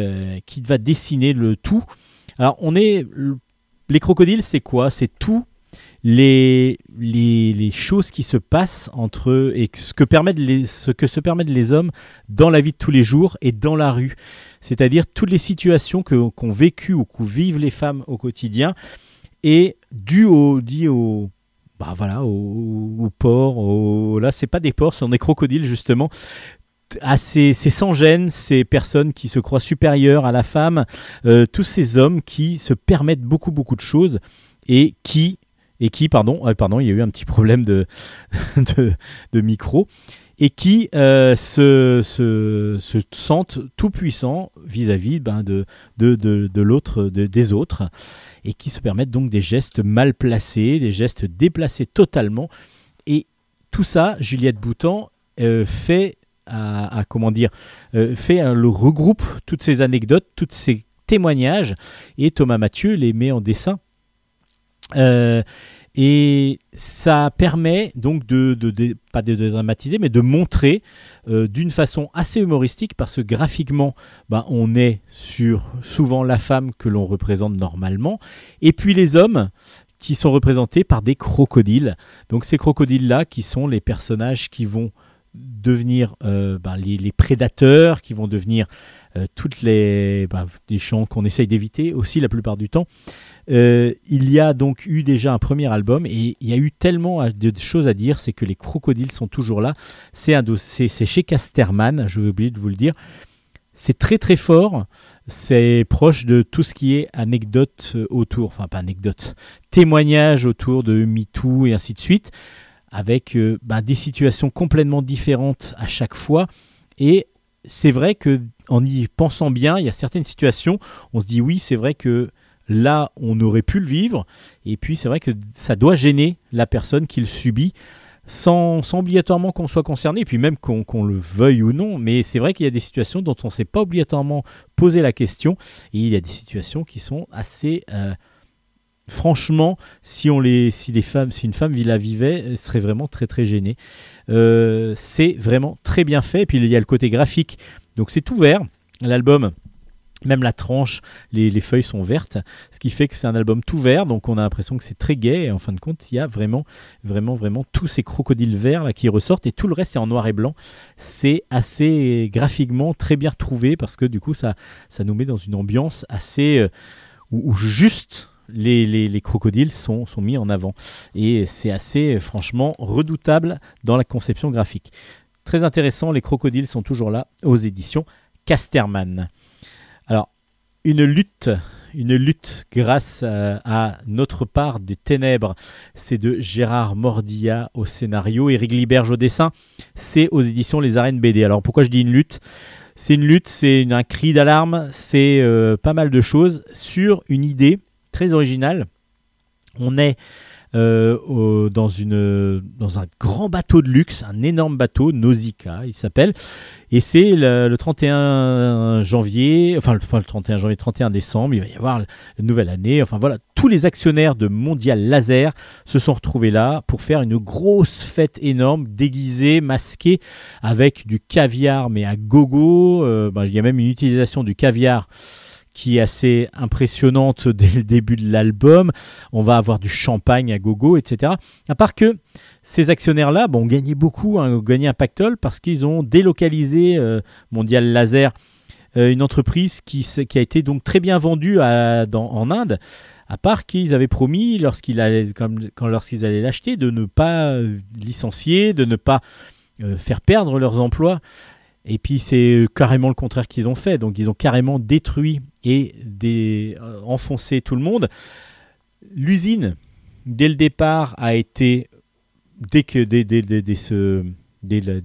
Speaker 1: qui va dessiner le tout. Alors, on est. Les crocodiles, c'est quoi? C'est tout. Les, les, les choses qui se passent entre eux et ce que, permettent les, ce que se permettent les hommes dans la vie de tous les jours et dans la rue. C'est-à-dire toutes les situations qu'ont vécues ou que vivent les femmes au quotidien et dû au, dit au, bah voilà, au, au porc. Au, là, c'est pas des porcs, ce sont des crocodiles justement à ces, ces sans-gêne, ces personnes qui se croient supérieures à la femme, euh, tous ces hommes qui se permettent beaucoup beaucoup de choses et qui et qui pardon euh, pardon il y a eu un petit problème de de, micro et qui euh, se, se, se sentent tout puissants vis-à-vis ben, de, de, de, de l'autre de- des autres et qui se permettent donc des gestes mal placés des gestes déplacés totalement et tout ça Juliette Boutan euh, fait comment dire euh, fait le regroupe toutes ces anecdotes, tous ces témoignages et Thomas Mathieu les met en dessin. Euh, et ça permet donc de, pas de, dramatiser, mais de montrer euh, d'une façon assez humoristique, parce que graphiquement, ben, on est sur souvent la femme que l'on représente normalement, et puis les hommes qui sont représentés par des crocodiles. Donc ces crocodiles-là, qui sont les personnages qui vont devenir euh, ben, les, les prédateurs, qui vont devenir euh, toutes les ben, des champs qu'on essaye d'éviter aussi la plupart du temps. Euh, il y a donc eu déjà un premier album et il y a eu tellement de choses à dire, c'est que les crocodiles sont toujours là. C'est un chez Casterman, je vais oublier de vous le dire. C'est très très fort. C'est proche de tout ce qui est anecdote euh, autour, enfin pas anecdote, témoignage autour de MeToo et ainsi de suite, avec euh, ben, des situations complètement différentes à chaque fois. Et c'est vrai que en y pensant bien, il y a certaines situations, on se dit oui, c'est vrai que là, on aurait pu le vivre, et puis c'est vrai que ça doit gêner la personne qui le subit. Sans, obligatoirement qu'on soit concerné, et puis même qu'on le veuille ou non, mais c'est vrai qu'il y a des situations dont on ne s'est pas obligatoirement posé la question, et il y a des situations qui sont assez euh, franchement, si une femme la vivait, elle serait vraiment très très gênée. Euh, c'est vraiment très bien fait. Et puis il y a le côté graphique, donc c'est tout vert. L'album, même la tranche, les, les feuilles sont vertes, ce qui fait que c'est un album tout vert. Donc on a l'impression que c'est très gai. Et en fin de compte, il y a vraiment, vraiment, vraiment tous ces crocodiles verts là qui ressortent et tout le reste c'est en noir et blanc. C'est assez graphiquement très bien retrouvé parce que du coup ça, ça nous met dans une ambiance assez euh, où, juste les, les- les crocodiles sont, mis en avant. Et c'est assez, franchement, redoutable dans la conception graphique. Très intéressant, les crocodiles sont toujours là aux éditions Casterman. Une lutte, une lutte grâce euh, à notre part des ténèbres, c'est de Gérard Mordilla au scénario, Éric Liberge au dessin, c'est aux éditions Les Arènes BD. Alors pourquoi je dis une lutte? C'est une lutte, c'est un cri d'alarme, c'est euh, pas mal de choses. Sur une idée très originale. On est euh, dans, une, dans un grand bateau de luxe, un énorme bateau, Nausicaa, il s'appelle. Et c'est le, le 31 janvier, enfin le, le 31 janvier, 31 décembre, il va y avoir la nouvelle année. Enfin voilà, tous les actionnaires de Mondial Laser se sont retrouvés là pour faire une grosse fête énorme, déguisée, masquée, avec du caviar, mais à gogo. Euh, ben, il y a même une utilisation du caviar qui est assez impressionnante dès le début de l'album. On va avoir du champagne à gogo, etc. À part que ces actionnaires-là bon, ont gagné beaucoup, hein, ont gagné un pactole parce qu'ils ont délocalisé euh, Mondial Laser, euh, une entreprise qui, a été donc très bien vendue en Inde. À part qu'ils avaient promis, lorsqu'ils allaient, l'acheter, de ne pas euh, licencier, de ne pas faire perdre leurs emplois. Et puis c'est carrément le contraire qu'ils ont fait. Donc ils ont carrément détruit et euh, enfoncé tout le monde. L'usine, dès le départ, a été dès que dès,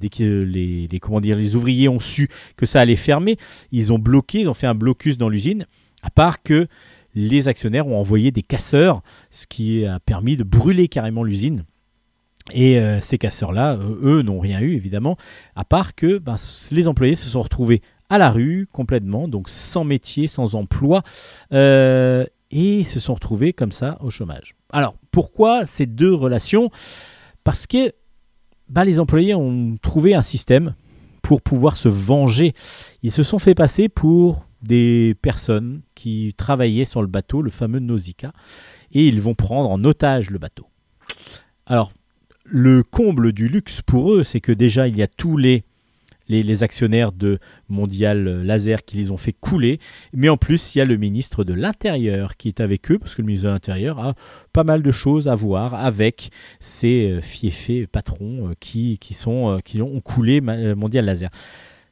Speaker 1: que les- comment dire les ouvriers ont su que ça allait fermer, ils ont bloqué, ils ont fait un blocus dans l'usine. À part que les actionnaires ont envoyé des casseurs, ce qui a permis de brûler carrément l'usine. Et euh, ces casseurs-là, euh, eux, n'ont rien eu, évidemment, à part que ben, les employés se sont retrouvés à la rue complètement, donc sans métier, sans emploi, euh, et se sont retrouvés comme ça au chômage. Alors, pourquoi ces deux relations? Parce que ben, les employés ont trouvé un système pour pouvoir se venger. Ils se sont fait passer pour des personnes qui travaillaient sur le bateau, le fameux Nausicaa, et ils vont prendre en otage le bateau. Alors, le comble du luxe pour eux, c'est que déjà, il y a tous les, les, actionnaires de Mondial Laser qui les ont fait couler, mais en plus, il y a le ministre de l'Intérieur qui est avec eux, parce que le ministre de l'Intérieur a pas mal de choses à voir avec ces euh, fiefés patrons euh, qui, sont, euh, qui ont coulé Mondial Laser.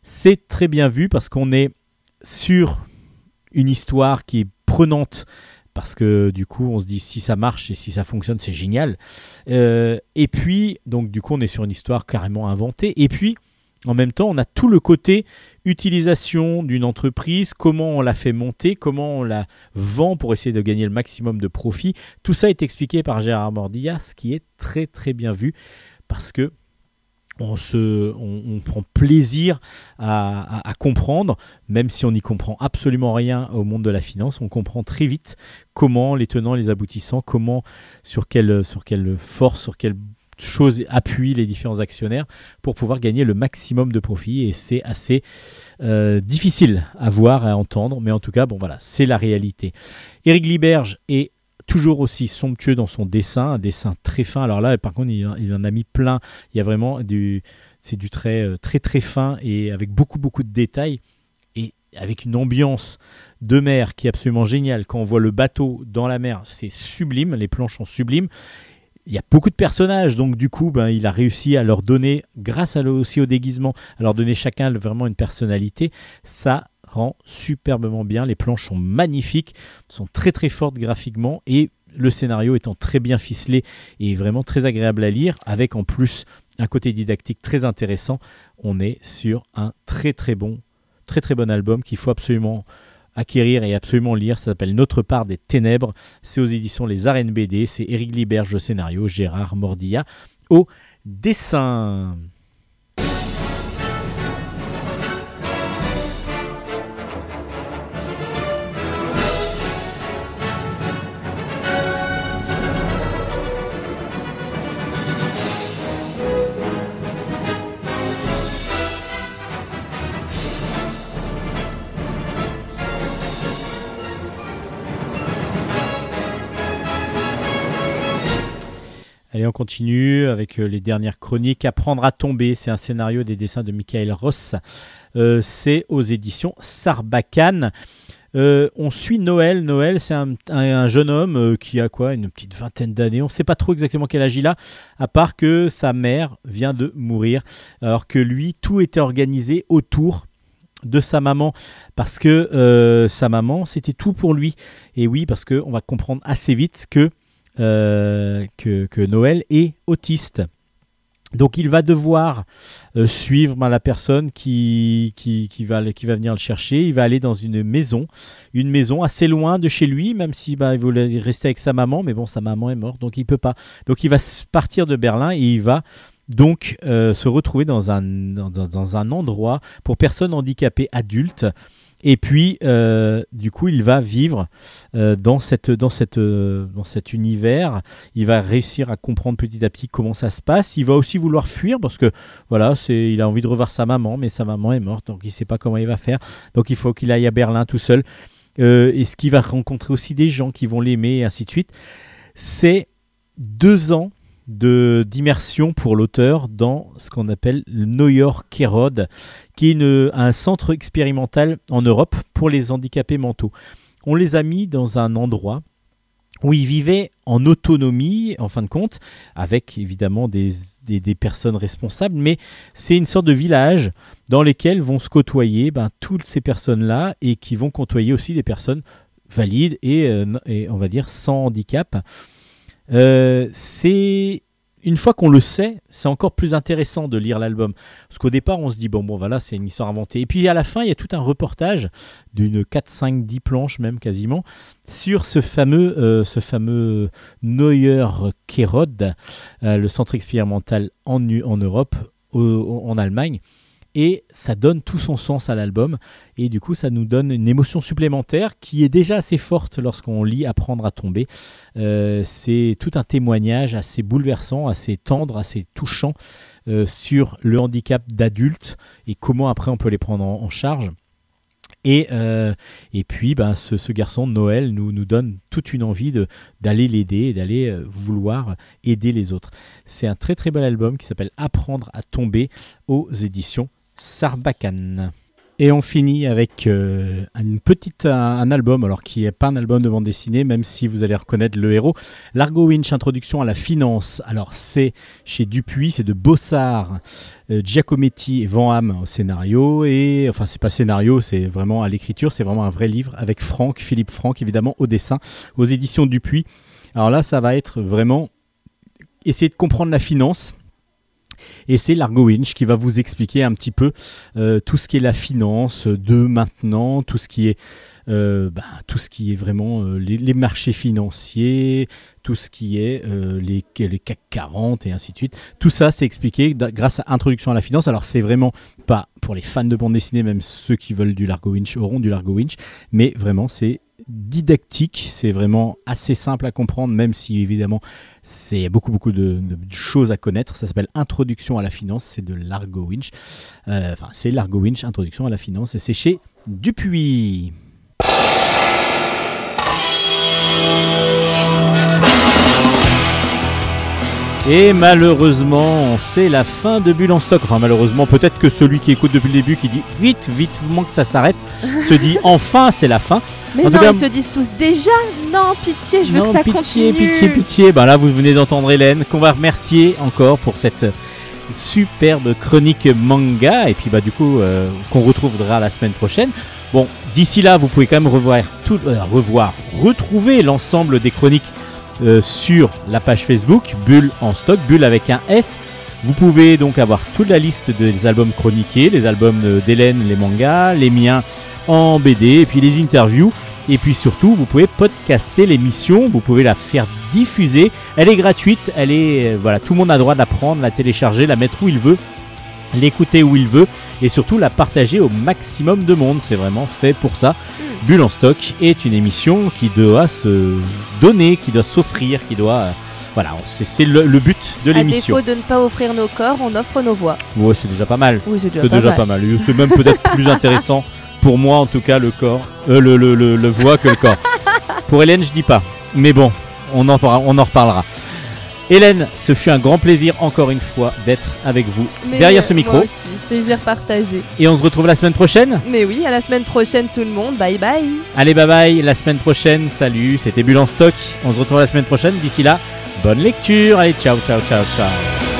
Speaker 1: C'est très bien vu parce qu'on est sur une histoire qui est prenante parce que du coup on se dit si ça marche et si ça fonctionne c'est génial. Euh, et puis donc du coup on est sur une histoire carrément inventée. Et puis en même temps on a tout le côté utilisation d'une entreprise comment on la fait monter comment on la vend pour essayer de gagner le maximum de profit. Tout ça est expliqué par Gérard Mordilla ce qui est très très bien vu parce que on, se, prend plaisir à, comprendre, même si on n'y comprend absolument rien au monde de la finance, on comprend très vite comment les tenants, les aboutissants, comment, sur quelle, sur quelle force, sur quelle chose appuient les différents actionnaires pour pouvoir gagner le maximum de profit. Et c'est assez euh, difficile à voir, à entendre, mais en tout cas, bon voilà, c'est la réalité. Éric Liberge est toujours aussi somptueux dans son dessin, un dessin très fin. Alors là, par contre, il, en- a mis plein. Il y a vraiment du, c'est du trait euh, très très fin et avec beaucoup beaucoup de détails et avec une ambiance de mer qui est absolument géniale. Quand on voit le bateau dans la mer, c'est sublime. Les planches sont sublimes. Il y a beaucoup de personnages, donc du coup, ben, il a réussi à leur donner, grâce à, aussi au déguisement, à leur donner chacun vraiment une personnalité. Ça rend superbement bien. Les planches sont magnifiques, sont très très fortes graphiquement et le scénario étant très bien ficelé et vraiment très agréable à lire, avec en plus un côté didactique très intéressant, on est sur un très très bon, très très bon album qu'il faut absolument acquérir et absolument lire. Ça s'appelle Notre part des ténèbres. C'est aux éditions Les Arènes BD. C'est Éric Liberge au scénario, Gérard Mordilla au dessin. Allez, on continue avec euh, les dernières chroniques. Apprendre à tomber, c'est un scénario des dessins de Michael Ross. Euh, c'est aux éditions Sarbacane. Euh, on suit Noël. Noël, c'est un, un- un jeune homme qui a quoi Une petite vingtaine d'années. On ne sait pas trop exactement quel âge il a, à part que sa mère vient de mourir, alors que lui, tout était organisé autour de sa maman parce que sa maman c'était tout pour lui et oui parce que on va comprendre assez vite que que, que Noël est autiste Donc il va devoir euh, suivre ben, la personne qui, qui, qui va, qui va venir le chercher. Il va aller dans une maison, une maison assez loin de chez lui, même si bah, il voulait rester avec sa maman, mais bon, sa maman est morte, donc il peut pas. Donc il va partir de Berlin et il va donc euh, se retrouver dans un, dans un endroit pour personnes handicapées adultes. Et puis, euh, du coup, il va vivre euh, dans, cette, dans, cette, euh, dans cet univers. Il va réussir à comprendre petit à petit comment ça se passe. Il va aussi vouloir fuir parce que voilà, c'est, il a envie de revoir sa maman, mais sa maman est morte, donc il ne sait pas comment il va faire. Donc il faut qu'il aille à Berlin tout seul. Et ce qu'il va rencontrer aussi des gens qui vont l'aimer, et ainsi de suite. C'est deux ans de d'immersion pour l'auteur dans ce qu'on appelle le New York Kerod, qui est un centre expérimental en Europe pour les handicapés mentaux. On les a mis dans un endroit où ils vivaient en autonomie, en fin de compte, avec évidemment des, des- personnes responsables, mais c'est une sorte de village dans lesquels vont se côtoyer ben, toutes ces personnes-là et qui vont côtoyer aussi des personnes valides et, euh, et, on va dire sans handicap. Euh, c'est une fois qu'on le sait, c'est encore plus intéressant de lire l'album. Parce qu'au départ, on se dit, bon, bon, voilà, c'est une histoire inventée. Et puis à la fin, il y a tout un reportage d'une 4, 5, 10 planches même quasiment, sur ce fameux, euh, ce fameux Neuer Kerod, euh, le centre expérimental en, en Europe, en Allemagne. Et ça donne tout son sens à l'album. Et du coup, ça nous donne une émotion supplémentaire qui est déjà assez forte lorsqu'on lit Apprendre à tomber. Euh, c'est tout un témoignage assez bouleversant, assez tendre, assez touchant euh, sur le handicap d'adultes et comment après on peut les prendre en, charge. Et, euh, et puis, ben, ce, ce garçon Noël nous, nous donne toute une envie d'aller l'aider et d'aller vouloir aider les autres. C'est un très très bel album qui s'appelle Apprendre à tomber aux éditions Sarbacane. Et on finit avec euh, une petite, un, un album, alors qui n'est pas un album de bande dessinée, même si vous allez reconnaître le héros. Largo Winch, Introduction à la finance. Alors c'est chez Dupuis, c'est de Bossard, euh, Giacometti et Van Hamme au scénario. Et enfin, c'est pas scénario, c'est vraiment à l'écriture, c'est vraiment un vrai livre avec Franck, Philippe Franck, évidemment, au dessin, aux éditions Dupuis. Alors là, ça va être vraiment essayer de comprendre la finance. Et c'est Largo Winch qui va vous expliquer un petit peu euh, tout ce qui est la finance de maintenant, tout ce qui est, euh, bah, tout ce qui est vraiment euh, les, marchés financiers, tout ce qui est les, les CAC 40 et ainsi de suite. Tout ça, c'est expliqué grâce à Introduction à la finance. Alors, c'est vraiment pas pour les fans de bande dessinée, même ceux qui veulent du Largo Winch auront du Largo Winch, mais vraiment, c'est didactique, c'est vraiment assez simple à comprendre, même si évidemment c'est beaucoup beaucoup de, choses à connaître. Ça s'appelle Introduction à la finance, c'est de Largo Winch. Euh, Enfin, c'est Largo Winch, Introduction à la finance, et c'est chez Dupuis. Et malheureusement, c'est la fin de Bulle en stock. Enfin, malheureusement, peut-être que celui qui écoute depuis le début, qui dit vite, vite, vivement que ça s'arrête, se dit enfin, c'est la fin.
Speaker 2: Mais
Speaker 1: En
Speaker 2: non,
Speaker 1: cas-
Speaker 2: ils se disent tous déjà Non, pitié, je veux
Speaker 1: Non,
Speaker 2: que ça
Speaker 1: pitié,
Speaker 2: continue.
Speaker 1: pitié, pitié. Ben là, vous venez d'entendre Hélène, qu'on va remercier encore pour cette superbe chronique manga. Et puis, bah, du coup, euh, qu'on retrouvera la semaine prochaine. Bon, d'ici là, vous pouvez quand même revoir, tout, euh, revoir retrouver l'ensemble des chroniques euh, sur la page Facebook, Bulle en stock, Bulle avec un S. Vous pouvez donc avoir toute la liste des albums chroniqués, les albums d'Hélène, les mangas, les miens en BD, et puis les interviews. Et puis surtout, vous pouvez podcaster l'émission, vous pouvez la faire diffuser. Elle est gratuite, elle est euh, voilà, tout le monde a droit de la prendre, la télécharger, la mettre où il veut, l'écouter où il veut, et surtout la partager au maximum de monde. C'est vraiment fait pour ça. Bulle en stock est une émission qui doit se donner, qui doit s'offrir, qui doit euh, voilà, c'est le, le but de
Speaker 2: À
Speaker 1: l'émission.
Speaker 2: défaut de ne pas offrir nos corps, on offre nos voix.
Speaker 1: Ouais, c'est déjà pas mal.
Speaker 2: Oui, c'est déjà, pas,
Speaker 1: déjà
Speaker 2: mal.
Speaker 1: pas mal. C'est même peut-être plus intéressant pour moi, en tout cas, le corps, euh, le, le, le, voix que le corps. pour Hélène, je dis pas. Mais bon, on en, on en reparlera. Hélène, ce fut un grand plaisir encore une fois d'être avec vous
Speaker 2: Mais,
Speaker 1: derrière ce micro.
Speaker 2: moi aussi, plaisir partagé.
Speaker 1: Et on se retrouve la semaine prochaine.
Speaker 2: Mais oui, à la semaine prochaine tout le monde. Bye bye.
Speaker 1: Allez, bye bye. La semaine prochaine, salut. C'était Bulle en stock. On se retrouve la semaine prochaine. D'ici là, bonne lecture. Allez, ciao, ciao, ciao, ciao.